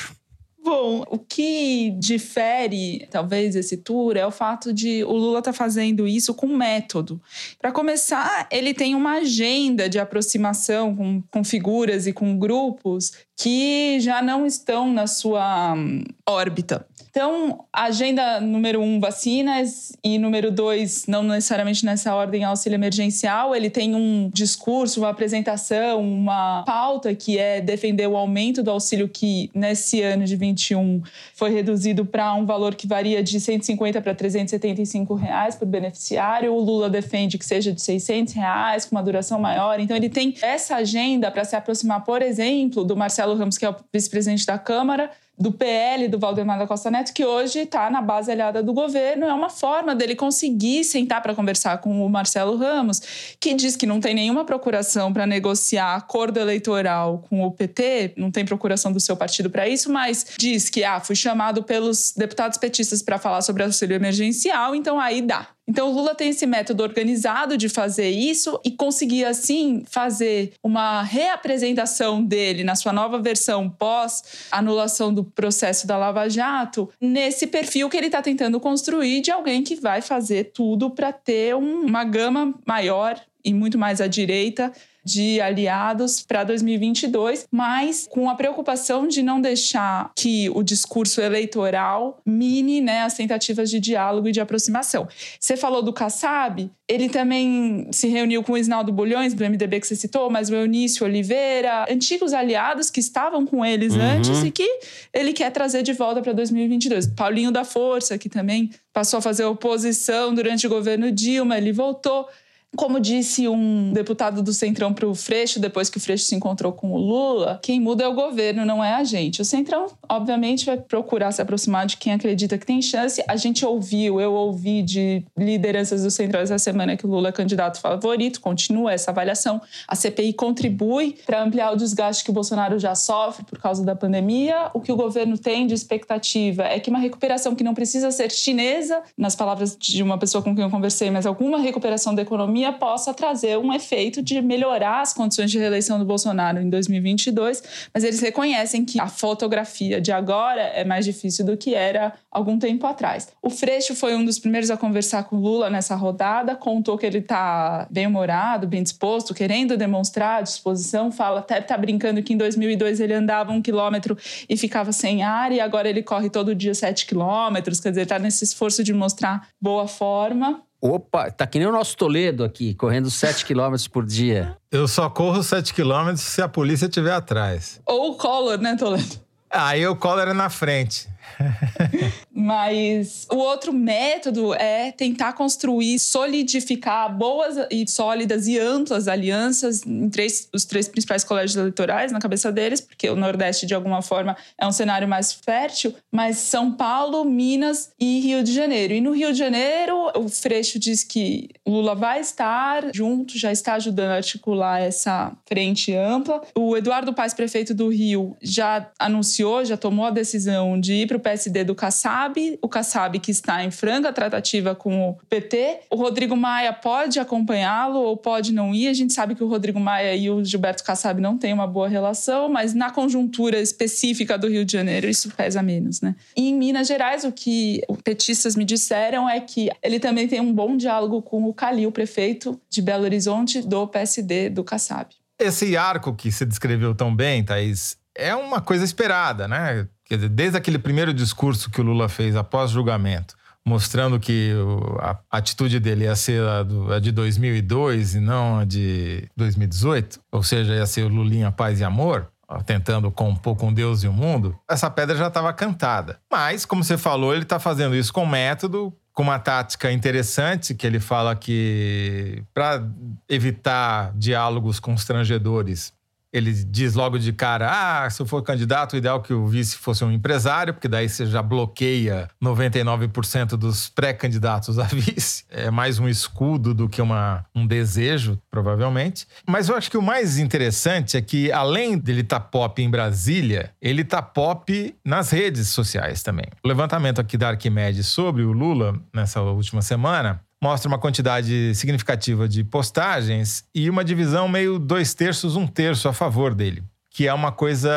Bom, o que difere, talvez, esse tour é o fato de o Lula tá fazendo isso com método. Para começar, ele tem uma agenda de aproximação com, com figuras e com grupos que já não estão na sua hum, órbita. Então, agenda número um, vacinas, e número dois, não necessariamente nessa ordem, auxílio emergencial. Ele tem um discurso, uma apresentação, uma pauta que é defender o aumento do auxílio que, nesse ano de 21, foi reduzido para um valor que varia de 150 para 375 reais por beneficiário. O Lula defende que seja de 600 reais, com uma duração maior. Então, ele tem essa agenda para se aproximar, por exemplo, do Marcelo Ramos, que é o vice-presidente da Câmara, do PL do Valdemar da Costa Neto, que hoje está na base aliada do governo, é uma forma dele conseguir sentar para conversar com o Marcelo Ramos, que diz que não tem nenhuma procuração para negociar acordo eleitoral com o PT, não tem procuração do seu partido para isso, mas diz que ah, fui chamado pelos deputados petistas para falar sobre auxílio emergencial, então aí dá. Então, o Lula tem esse método organizado de fazer isso e conseguir, assim, fazer uma reapresentação dele na sua nova versão pós-anulação do processo da Lava Jato, nesse perfil que ele está tentando construir de alguém que vai fazer tudo para ter um, uma gama maior e muito mais à direita de aliados para 2022, mas com a preocupação de não deixar que o discurso eleitoral mine né, as tentativas de diálogo e de aproximação. Você falou do Kassab, ele também se reuniu com o Isnaldo Bulhões, do MDB que você citou, mas o Eunício Oliveira, antigos aliados que estavam com eles uhum. antes e que ele quer trazer de volta para 2022. Paulinho da Força, que também passou a fazer oposição durante o governo Dilma, ele voltou. Como disse um deputado do Centrão para o Freixo, depois que o Freixo se encontrou com o Lula, quem muda é o governo, não é a gente. O Centrão, obviamente, vai procurar se aproximar de quem acredita que tem chance. A gente ouviu, eu ouvi de lideranças do Centrão essa semana que o Lula é candidato favorito, continua essa avaliação. A CPI contribui para ampliar o desgaste que o Bolsonaro já sofre por causa da pandemia. O que o governo tem de expectativa é que uma recuperação que não precisa ser chinesa, nas palavras de uma pessoa com quem eu conversei, mas alguma recuperação da economia pandemia possa trazer um efeito de melhorar as condições de reeleição do Bolsonaro em 2022, mas eles reconhecem que a fotografia de agora é mais difícil do que era algum tempo atrás. O Freixo foi um dos primeiros a conversar com Lula nessa rodada, contou que ele está bem-humorado, bem disposto, querendo demonstrar disposição, fala até tá brincando que em 2002 ele andava um quilômetro e ficava sem ar e agora ele corre todo dia sete quilômetros, quer dizer, está nesse esforço de mostrar boa forma. Opa, tá que nem o nosso Toledo aqui, correndo 7 km [LAUGHS] por dia. Eu só corro 7 km se a polícia estiver atrás. Ou o Collor, né, Toledo? Aí o Collor é na frente. [LAUGHS] Mas o outro método é tentar construir, solidificar boas e sólidas e amplas alianças em três, os três principais colégios eleitorais na cabeça deles, porque o Nordeste, de alguma forma, é um cenário mais fértil, mas São Paulo, Minas e Rio de Janeiro. E no Rio de Janeiro, o Freixo diz que Lula vai estar junto, já está ajudando a articular essa frente ampla. O Eduardo Paes, prefeito do Rio, já anunciou, já tomou a decisão de ir para o PSD do Kassab, o Kassab que está em franca tratativa com o PT. O Rodrigo Maia pode acompanhá-lo ou pode não ir. A gente sabe que o Rodrigo Maia e o Gilberto Kassab não têm uma boa relação, mas na conjuntura específica do Rio de Janeiro isso pesa menos, né? E em Minas Gerais, o que petistas me disseram é que ele também tem um bom diálogo com o Calil, prefeito de Belo Horizonte do PSD do Kassab. Esse arco que você descreveu tão bem, Thaís, é uma coisa esperada, né? Quer dizer, desde aquele primeiro discurso que o Lula fez após julgamento, mostrando que a atitude dele ia ser a, de 2002 e não a de 2018, ou seja, ia ser o Lulinha Paz e Amor, tentando compor com Deus e o mundo, essa pedra já estava cantada. Mas, como você falou, ele está fazendo isso com método, com uma tática interessante, que ele fala que para evitar diálogos constrangedores, ele diz logo de cara: ah, se eu for candidato, o ideal é que o vice fosse um empresário, porque daí você já bloqueia 99% dos pré-candidatos a vice. [LAUGHS] É mais um escudo do que uma, um desejo, provavelmente. Mas eu acho que o mais interessante é que, além dele estar tá pop em Brasília, ele está pop nas redes sociais também. O levantamento aqui da Arquimedes sobre o Lula nessa última semana mostra uma quantidade significativa de postagens e uma divisão meio dois terços, um terço a favor dele. Que é uma coisa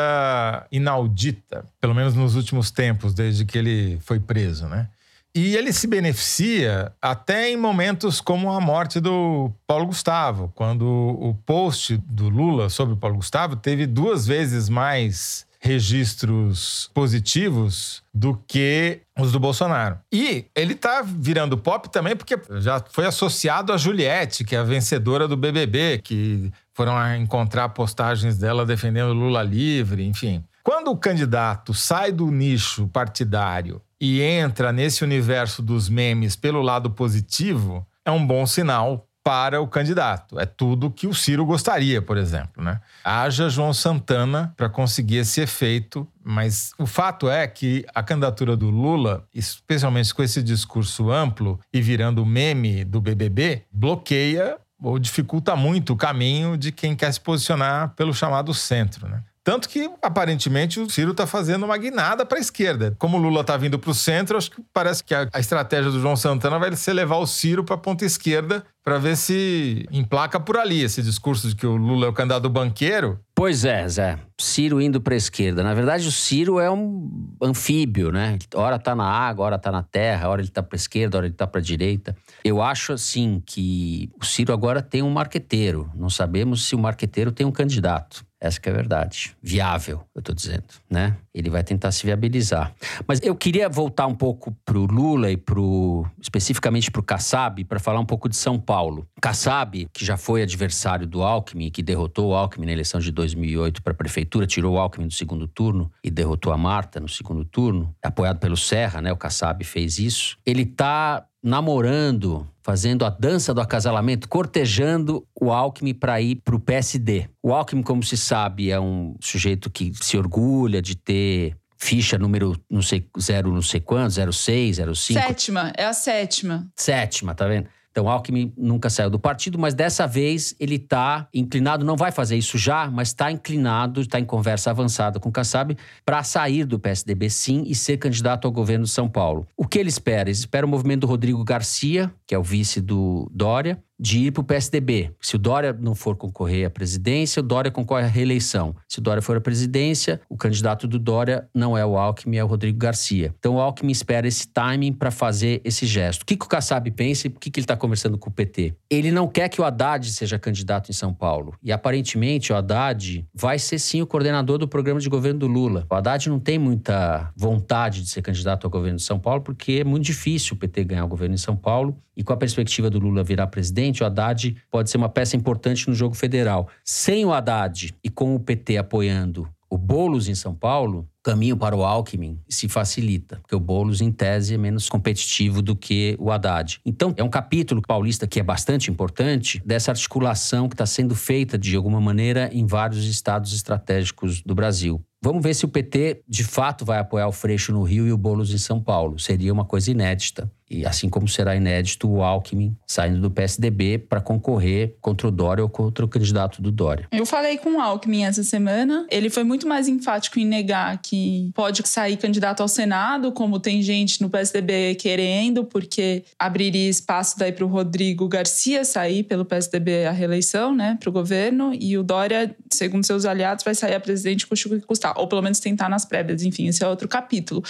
inaudita, pelo menos nos últimos tempos, desde que ele foi preso, né? E ele se beneficia até em momentos como a morte do Paulo Gustavo, quando o post do Lula sobre o Paulo Gustavo teve duas vezes mais registros positivos do que os do Bolsonaro. E ele tá virando pop também porque já foi associado a Juliette, que é a vencedora do BBB, que foram encontrar postagens dela defendendo Lula livre, enfim. Quando o candidato sai do nicho partidário e entra nesse universo dos memes pelo lado positivo, é um bom sinal para o candidato. É tudo que o Ciro gostaria, por exemplo. Né? Haja João Santana para conseguir esse efeito, mas o fato é que a candidatura do Lula, especialmente com esse discurso amplo e virando meme do BBB, bloqueia ou dificulta muito o caminho de quem quer se posicionar pelo chamado centro. Né? Tanto que, aparentemente, o Ciro está fazendo uma guinada para a esquerda. Como o Lula está vindo para o centro, acho que parece que a, a, estratégia do João Santana vai ser levar o Ciro para a ponta esquerda para ver se emplaca por ali esse discurso de que o Lula é o candidato banqueiro. Pois é, Zé. Ciro indo para a esquerda. Na verdade, o Ciro é um anfíbio, né? Ora tá na água, ora tá na terra, ora ele tá para esquerda, ora ele tá para direita. Eu acho assim que o Ciro agora tem um marqueteiro. Não sabemos se o marqueteiro tem um candidato. Essa que é a verdade. Viável, eu estou dizendo, né? Ele vai tentar se viabilizar. Mas eu queria voltar um pouco para o Lula e pro, especificamente para o Kassab, para falar um pouco de São Paulo. Kassab, que já foi adversário do Alckmin, que derrotou o Alckmin na eleição de 2008 para a prefeitura, tirou o Alckmin do segundo turno e derrotou a Marta no segundo turno, apoiado pelo Serra, né? O Kassab fez isso. Ele está namorando, fazendo a dança do acasalamento, cortejando o Alckmin para ir para o PSD. O Alckmin, como se sabe, é um sujeito que se orgulha de ter ficha número não sei, zero não sei quanto, 06, 05. Sétima, é a sétima. Sétima, tá vendo? Então, Alckmin nunca saiu do partido, mas dessa vez ele está inclinado, não vai fazer isso já, mas está inclinado, está em conversa avançada com o Kassab para sair do PSDB sim e ser candidato ao governo de São Paulo. O que ele espera? Ele espera o movimento do Rodrigo Garcia, que é o vice do Dória, de ir para o PSDB. Se o Dória não for concorrer à presidência, o Dória concorre à reeleição. Se o Dória for à presidência, o candidato do Dória não é o Alckmin, é o Rodrigo Garcia. Então o Alckmin espera esse timing para fazer esse gesto. O que, que o Kassab pensa e por que, que ele está conversando com o PT? Ele não quer que o Haddad seja candidato em São Paulo. E aparentemente o Haddad vai ser sim o coordenador do programa de governo do Lula. O Haddad não tem muita vontade de ser candidato ao governo de São Paulo porque é muito difícil o PT ganhar o governo em São Paulo. E com a perspectiva do Lula virar presidente, o Haddad pode ser uma peça importante no jogo federal. Sem o Haddad e com o PT apoiando o Boulos em São Paulo, caminho para o Alckmin se facilita, porque o Boulos, em tese, é menos competitivo do que o Haddad. Então, é um capítulo paulista que é bastante importante dessa articulação que está sendo feita, de alguma maneira, em vários estados estratégicos do Brasil. Vamos ver se o PT de fato vai apoiar o Freixo no Rio e o Boulos em São Paulo. Seria uma coisa inédita. E assim como será inédito o Alckmin saindo do PSDB para concorrer contra o Dória ou contra o candidato do Dória. Eu falei com o Alckmin essa semana. Ele foi muito mais enfático em negar que pode sair candidato ao Senado, como tem gente no PSDB querendo, porque abriria espaço daí para o Rodrigo Garcia sair pelo PSDB a reeleição, né, para o governo. E o Dória, segundo seus aliados, vai sair a presidente custe o que custar, ou pelo menos tentar nas prévias. Enfim, esse é outro capítulo.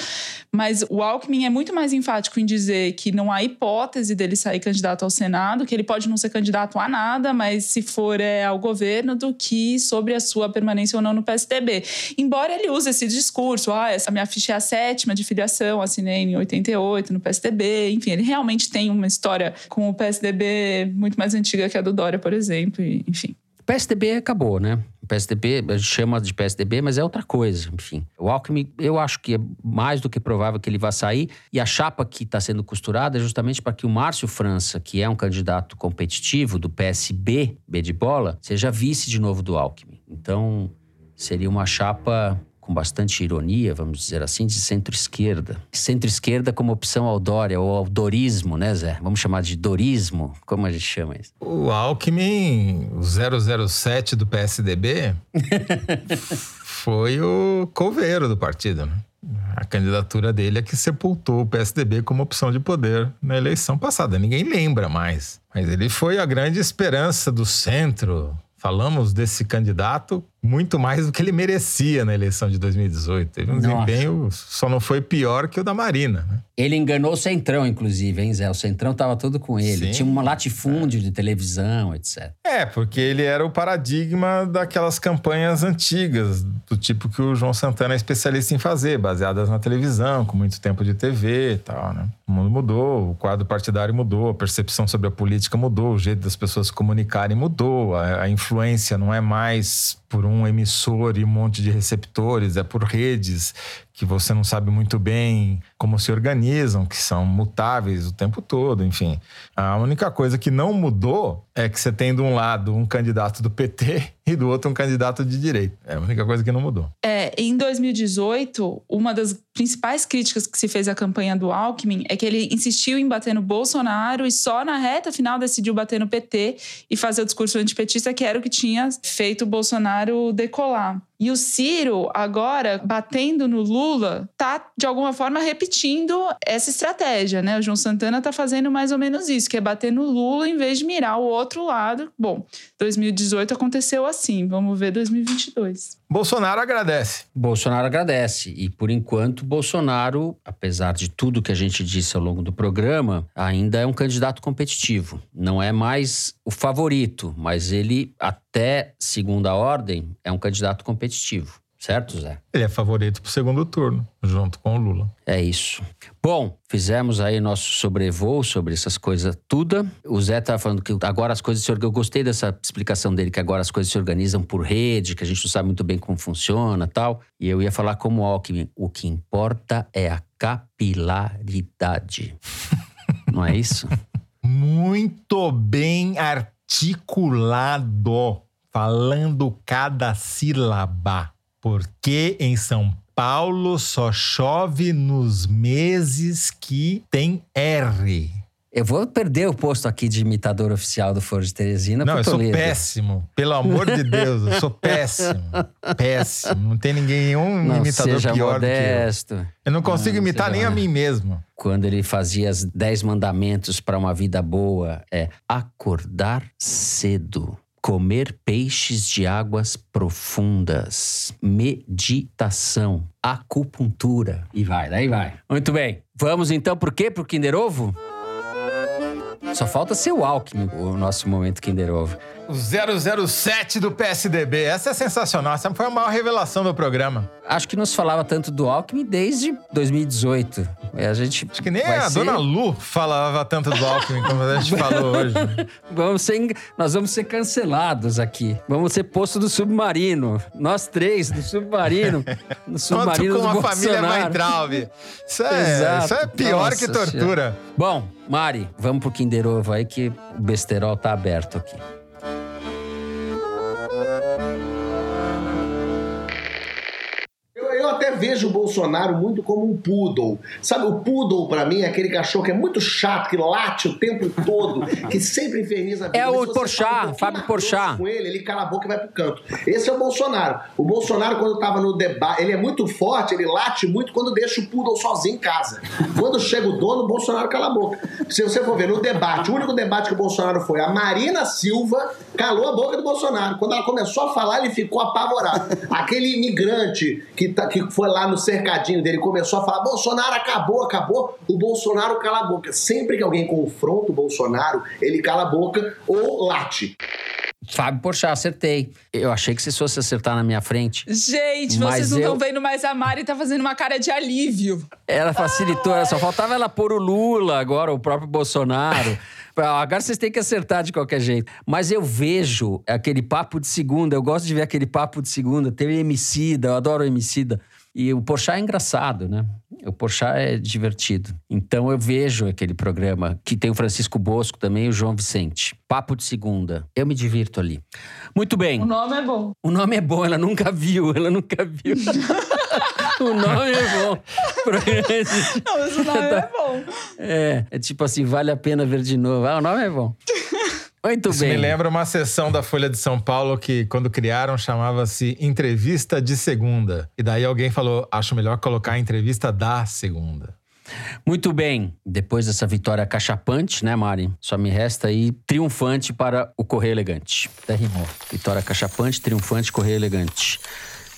Mas o Alckmin é muito mais enfático em dizer que não há hipótese dele sair candidato ao Senado, que ele pode não ser candidato a nada, mas se for é, ao governo, do que sobre a sua permanência ou não no PSDB. Embora ele use esse discurso, ah, essa minha ficha é a sétima de filiação, assinei em 88 no PSDB, enfim, ele realmente tem uma história com o PSDB muito mais antiga que a do Dória, por exemplo, enfim. PSDB acabou, né? O PSDB, a gente chama de PSDB, mas é outra coisa, enfim. O Alckmin, eu acho que é mais do que provável que ele vá sair. E a chapa que está sendo costurada é justamente para que o Márcio França, que é um candidato competitivo do PSB, B de bola, seja vice de novo do Alckmin. Então, seria uma chapa com bastante ironia, vamos dizer assim, de centro-esquerda. Centro-esquerda como opção ao Dória, ou ao dorismo, né, Zé? Vamos chamar de dorismo? Como a gente chama isso? O Alckmin, o 007 do PSDB, [LAUGHS] foi o coveiro do partido, né? A candidatura dele é que sepultou o PSDB como opção de poder na eleição passada. Ninguém lembra mais. Mas ele foi a grande esperança do centro. Falamos desse candidato muito mais do que ele merecia na eleição de 2018. Teve um Nossa. desempenho, só não foi pior que o da Marina. Né? Ele enganou o Centrão, inclusive, hein, Zé? O Centrão tava todo com ele. Sim. Tinha um latifúndio de televisão, etc. É, porque ele era o paradigma daquelas campanhas antigas, do tipo que o João Santana é especialista em fazer, baseadas na televisão, com muito tempo de TV e tal, né? O mundo mudou, o quadro partidário mudou, a percepção sobre a política mudou, o jeito das pessoas se comunicarem mudou, a, a influência não é mais por um emissor e um monte de receptores, é por redes que você não sabe muito bem como se organizam, que são mutáveis o tempo todo, enfim. A única coisa que não mudou é que você tem de um lado um candidato do PT [LAUGHS] e do outro um candidato de direita. É a única coisa que não mudou. É, em 2018, uma das principais críticas que se fez à campanha do Alckmin é que ele insistiu em bater no Bolsonaro e só na reta final decidiu bater no PT e fazer o discurso antipetista, que era o que tinha feito o Bolsonaro decolar. E o Ciro, agora, batendo no Lula, tá, de alguma forma, repetindo essa estratégia, né? O João Santana tá fazendo mais ou menos isso, que é bater no Lula em vez de mirar o outro lado. Bom, 2018 aconteceu assim, vamos ver 2022. Bolsonaro agradece. Bolsonaro agradece. E, por enquanto, Bolsonaro, apesar de tudo que a gente disse ao longo do programa, ainda é um candidato competitivo. Não é mais o favorito, mas ele, até segunda ordem, é um candidato competitivo. Certo, Zé? Ele é favorito pro segundo turno, junto com o Lula. É isso. Bom, fizemos aí nosso sobrevoo sobre essas coisas tudo. O Zé tá falando que agora as coisas se organizam. Eu gostei dessa explicação dele, que agora as coisas se organizam por rede, que a gente não sabe muito bem como funciona tal. E eu ia falar como Alckmin, o que importa é a capilaridade. [LAUGHS] não é isso? Muito bem articulado, falando cada sílaba. Porque em São Paulo só chove nos meses que tem R. Eu vou perder o posto aqui de imitador oficial do Foro de Teresina Não, eu sou Toledo. péssimo. Pelo amor de Deus, eu sou péssimo. [LAUGHS] Péssimo. Não tem ninguém, nenhum Não imitador seja pior do que eu. modesto. Eu não consigo Não, imitar nem a modesto. mim mesmo. Quando ele fazia as dez mandamentos para uma vida boa, é acordar cedo. Comer peixes de águas profundas, meditação, acupuntura. E vai, daí vai. Muito bem. Vamos então por quê? Pro Kinder Ovo? Só falta ser o Alckmin, o nosso momento Kinder Ovo. O 007 do PSDB. Essa é sensacional. Essa foi a maior revelação do programa. Acho que não se falava tanto do Alckmin desde 2018. A gente Acho que nem a ser- dona Lu falava tanto do Alckmin como a gente falou hoje. [LAUGHS] Vamos ser, nós vamos ser cancelados aqui. Vamos ser posto do submarino. Nós três do submarino. [LAUGHS] No Quanto submarino com do a família. Weintraub. Isso é, isso é pior que Nossa tortura. Bom, Mari, vamos pro Kinder Ovo aí que o besterol tá aberto aqui. Até vejo o Bolsonaro muito como um poodle. Sabe, o poodle pra mim é aquele cachorro que é muito chato, que late o tempo todo, [LAUGHS] que sempre inferniza a vida. É o Porchat, um Fábio Porchat. Com ele, ele cala a boca e vai pro canto. Esse é o Bolsonaro. O Bolsonaro, quando tava no debate, ele é muito forte, ele late muito quando deixa o poodle sozinho em casa. Quando chega o dono, o Bolsonaro cala a boca. Se você for ver no debate, o único debate que o Bolsonaro foi, a Marina Silva calou a boca do Bolsonaro. Quando ela começou a falar, ele ficou apavorado. [LAUGHS] Aquele imigrante que, tá- que foi lá no cercadinho dele começou a falar: Bolsonaro acabou, acabou. O Bolsonaro cala a boca. Sempre que alguém confronta o Bolsonaro, ele cala a boca ou late. Fábio Porchat, acertei. Eu achei que vocês fossem acertar na minha frente. Gente, vocês não eu- estão vendo mais a Mari tá fazendo uma cara de alívio. Ela facilitou, ela só faltava ela pôr o Lula agora, o próprio Bolsonaro. [LAUGHS] Agora vocês têm que acertar de qualquer jeito. Mas eu vejo aquele papo de segunda, eu gosto de ver aquele papo de segunda. Tem o Emicida, eu adoro o Emicida. E o Porchat é engraçado, né? O Porchat é divertido. Então eu vejo aquele programa que tem o Francisco Bosco também e o João Vicente. Papo de segunda. Eu me divirto ali. Muito bem. O nome é bom. O nome é bom, ela nunca viu, ela nunca viu. [LAUGHS] [LAUGHS] o nome é bom. Não, mas o nome é bom. É, é tipo assim, vale a pena ver de novo. Ah, o nome é bom. Muito Isso bem. me lembra uma sessão da Folha de São Paulo que, quando criaram, chamava-se Entrevista de Segunda. E daí alguém falou: acho melhor colocar a entrevista da segunda. Muito bem. Depois dessa vitória cachapante, né, Mari? Só me resta aí triunfante para o Correio Elegante. Até rimou. Vitória cachapante, triunfante, Correio Elegante.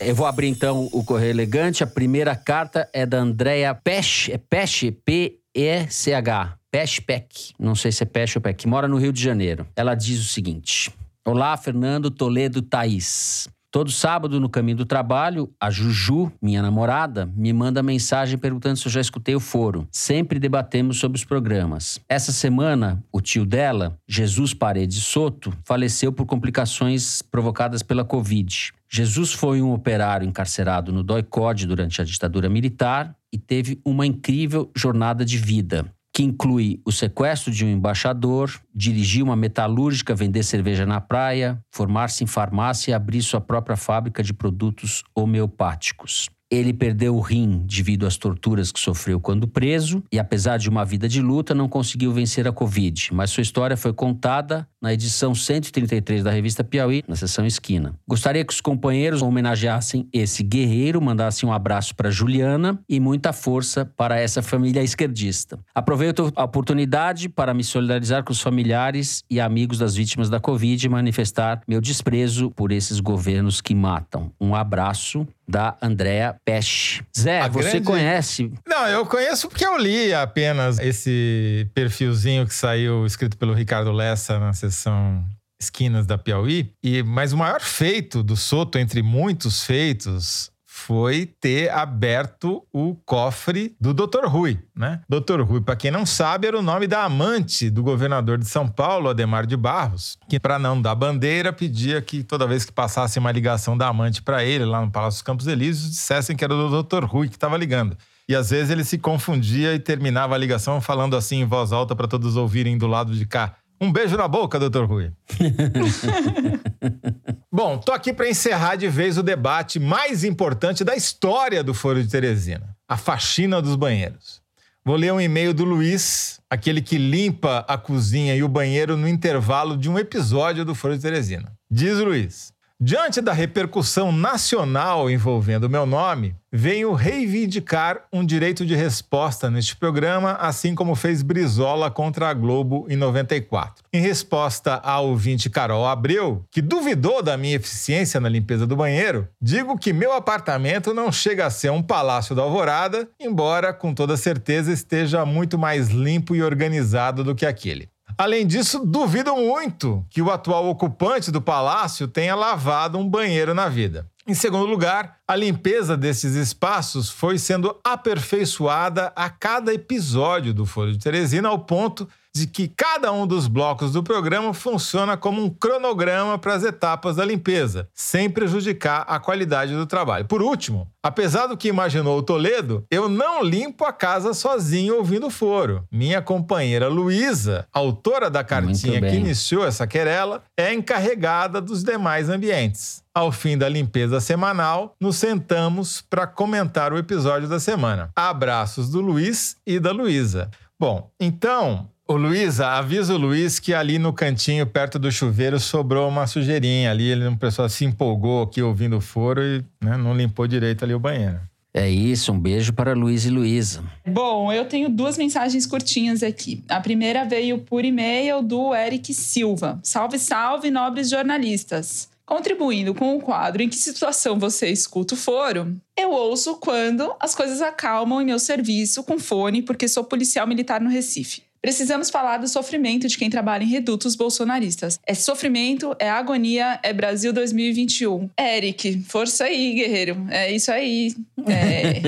Eu vou abrir então o Correio Elegante. A primeira carta é da Andrea Pesch. É Pesch, P-E-C-H. Pesch Peck. Não sei se é Pesch ou Peck. Mora no Rio de Janeiro. Ela diz o seguinte. Olá, Fernando Toledo Thaís. Todo sábado, no caminho do trabalho, a Juju, minha namorada, me manda mensagem perguntando se eu já escutei o foro. Sempre debatemos sobre os programas. Essa semana, o tio dela, Jesus Paredes Soto, faleceu por complicações provocadas pela Covid. Jesus foi um operário encarcerado no DOI-COD durante a ditadura militar e teve uma incrível jornada de vida que inclui o sequestro de um embaixador, dirigir uma metalúrgica, vender cerveja na praia, formar-se em farmácia e abrir sua própria fábrica de produtos homeopáticos. Ele perdeu o rim devido às torturas que sofreu quando preso e, apesar de uma vida de luta, não conseguiu vencer a Covid. Mas sua história foi contada na edição 133 da revista Piauí, na seção Esquina. Gostaria que os companheiros homenageassem esse guerreiro, mandassem um abraço para Juliana e muita força para essa família esquerdista. Aproveito a oportunidade para me solidarizar com os familiares e amigos das vítimas da Covid e manifestar meu desprezo por esses governos que matam. Um abraço da Andrea Pesch. Zé, A você grande- conhece Não, eu conheço porque eu li apenas esse perfilzinho que saiu escrito pelo Ricardo Lessa na sessão Esquinas da Piauí. E mas o maior feito do Soto entre muitos feitos foi ter aberto o cofre do Dr. Rui, né? Dr. Rui, para quem não sabe, era o nome da amante do governador de São Paulo, Ademar de Barros, que para não dar bandeira pedia que toda vez que passasse uma ligação da amante para ele lá no Palácio dos Campos Elíseos, dissessem que era o Dr. Rui que estava ligando. E às vezes ele se confundia e terminava a ligação falando assim em voz alta para todos ouvirem do lado de cá. Um beijo na boca, doutor Rui. [LAUGHS] Bom, tô aqui para encerrar de vez o debate mais importante da história do Foro de Teresina: a faxina dos banheiros. Vou ler um e-mail do Luiz, aquele que limpa a cozinha e o banheiro no intervalo de um episódio do Foro de Teresina. Diz o Luiz. Diante da repercussão nacional envolvendo o meu nome, venho reivindicar um direito de resposta neste programa, assim como fez Brizola contra a Globo em 94. Em resposta ao ouvinte Carol Abreu, que duvidou da minha eficiência na limpeza do banheiro, digo que meu apartamento não chega a ser um palácio da alvorada, embora com toda certeza esteja muito mais limpo e organizado do que aquele. Além disso, duvido muito que o atual ocupante do palácio tenha lavado um banheiro na vida. Em segundo lugar, a limpeza desses espaços foi sendo aperfeiçoada a cada episódio do Foro de Teresina, ao ponto de que cada um dos blocos do programa funciona como um cronograma para as etapas da limpeza, sem prejudicar a qualidade do trabalho. Por último, apesar do que imaginou o Toledo, eu não limpo a casa sozinho ouvindo foro. Minha companheira Luísa, autora da cartinha que iniciou essa querela, é encarregada dos demais ambientes. Ao fim da limpeza semanal, nos sentamos para comentar o episódio da semana. Abraços do Luiz e da Luísa. Bom, então, Ô Luísa, avisa o Luiz que ali no cantinho, perto do chuveiro, sobrou uma sujeirinha ali. Ele, um pessoal se empolgou aqui ouvindo o foro e né, não limpou direito ali o banheiro. É isso, um beijo para Luiz e Luísa. Bom, eu tenho duas mensagens curtinhas aqui. A primeira veio por e-mail do Eric Silva. Salve, salve, nobres jornalistas. Contribuindo com o quadro Em que situação você escuta o foro? Eu ouço quando as coisas acalmam em meu serviço com fone, porque sou policial militar no Recife. Precisamos falar do sofrimento de quem trabalha em redutos bolsonaristas. É sofrimento, é agonia, é Brasil 2021. Eric, força aí, guerreiro. É isso aí. É...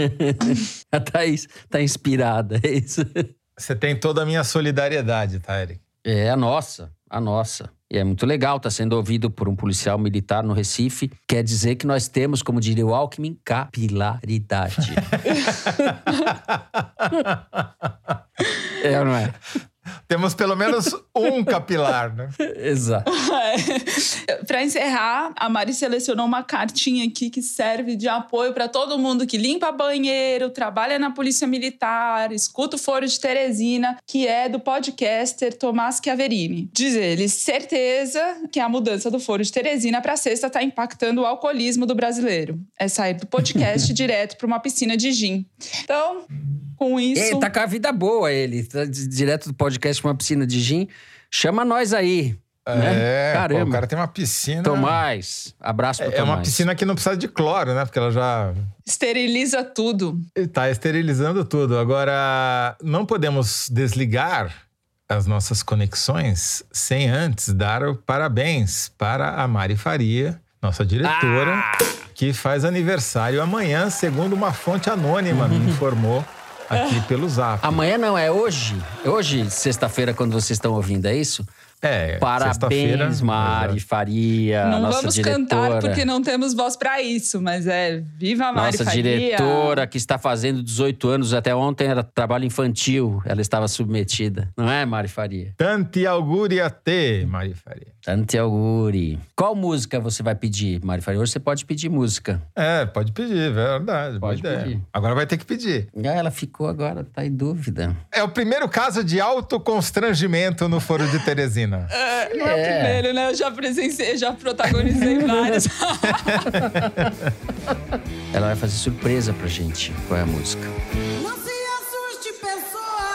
[LAUGHS] a Thaís tá inspirada, é isso. Você tem toda a minha solidariedade, tá, Eric? É a nossa, a nossa. E é muito legal estar tá sendo ouvido por um policial militar no Recife. Quer dizer que nós temos, como diria o Alckmin, capilaridade. [LAUGHS] é ou não é? Temos pelo menos um capilar, né? [LAUGHS] Exato. É. para encerrar, a Mari selecionou uma cartinha aqui que serve de apoio para todo mundo que limpa banheiro, trabalha na Polícia Militar, escuta o Foro de Teresina, que é do podcaster Tomás Chiaverini. Diz ele: certeza que a mudança do Foro de Teresina para sexta está impactando o alcoolismo do brasileiro. É sair do podcast [LAUGHS] direto para uma piscina de gin. Então, com isso. Ele tá com a vida boa, ele. Tá direto do podcast pra uma piscina de gin. Chama nós aí. Né? É, Caramba. Pô, o cara tem uma piscina. Tomás, abraço pro é, Tomás. É uma piscina que não precisa de cloro, né? Porque ela já. Esteriliza tudo. Tá esterilizando tudo. Agora, não podemos desligar as nossas conexões sem antes dar o parabéns para a Mari Faria, nossa diretora, ah! que faz aniversário amanhã, segundo uma fonte anônima me [LAUGHS] informou aqui pelo zap. Amanhã não, é hoje. Hoje, sexta-feira, quando vocês estão ouvindo, é isso? É, Parabéns, Mari Faria. Não nossa vamos diretora. cantar porque não temos voz para isso, mas é viva a Mari nossa Faria. Nossa diretora que está fazendo 18 anos, até ontem era trabalho infantil, ela estava submetida. Não é, Mari Faria? Tanti auguri a te, Mari Faria. Tanti auguri. Qual música você vai pedir, Mari Faria? Hoje você pode pedir música. É, pode pedir, é verdade. Pode pedir. Agora vai ter que pedir. Ah, ela ficou agora, tá em dúvida. É o primeiro caso de autoconstrangimento no Foro de Teresina. É, não é. é o primeiro, né? Eu já presenciei, já protagonizei [LAUGHS] vários. Ela vai fazer surpresa pra gente. Qual é a música? Não se assuste, pessoa!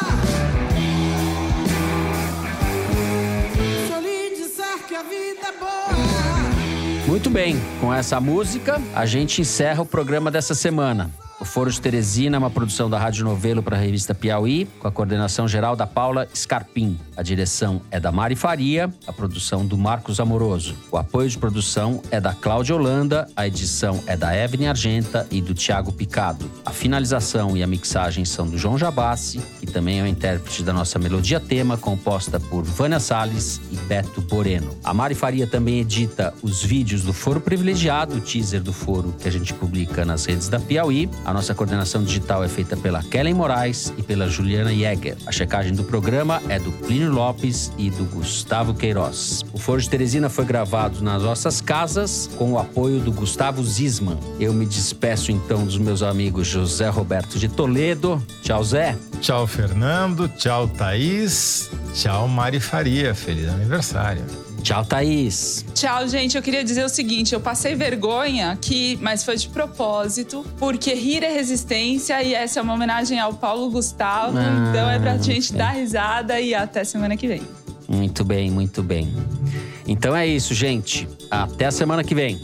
Se eu lhe disser que a vida é boa. Muito bem, com essa música, a gente encerra o programa dessa semana. Foro de Teresina é uma produção da Rádio Novelo para a revista Piauí, com a coordenação geral da Paula Scarpim. A direção é da Mari Faria, a produção do Marcos Amoroso. O apoio de produção é da Cláudia Holanda, a edição é da Evelyn Argenta e do Tiago Picado. A finalização e a mixagem são do João Jabassi, que também é o intérprete da nossa melodia tema, composta por Vânia Salles e Beto Boreno. A Mari Faria também edita os vídeos do Foro Privilegiado, o teaser do Foro que a gente publica nas redes da Piauí. A nossa coordenação digital é feita pela Kellen Moraes e pela Juliana Jäger. A checagem do programa é do Plínio Lopes e do Gustavo Queiroz. O Foro de Teresina foi gravado nas nossas casas com o apoio do Gustavo Zisman. Eu me despeço então dos meus amigos José Roberto de Toledo. Tchau, Zé. Tchau, Fernando. Tchau, Thaís. Tchau, Mari Faria. Feliz aniversário. Tchau, Thaís. Tchau, gente. Eu queria dizer o seguinte: eu passei vergonha aqui, mas foi de propósito, porque rir é resistência e essa é uma homenagem ao Paulo Gustavo. Ah, então é pra gente dar risada e até semana que vem. Muito bem, muito bem. Então é isso, gente. Até a semana que vem.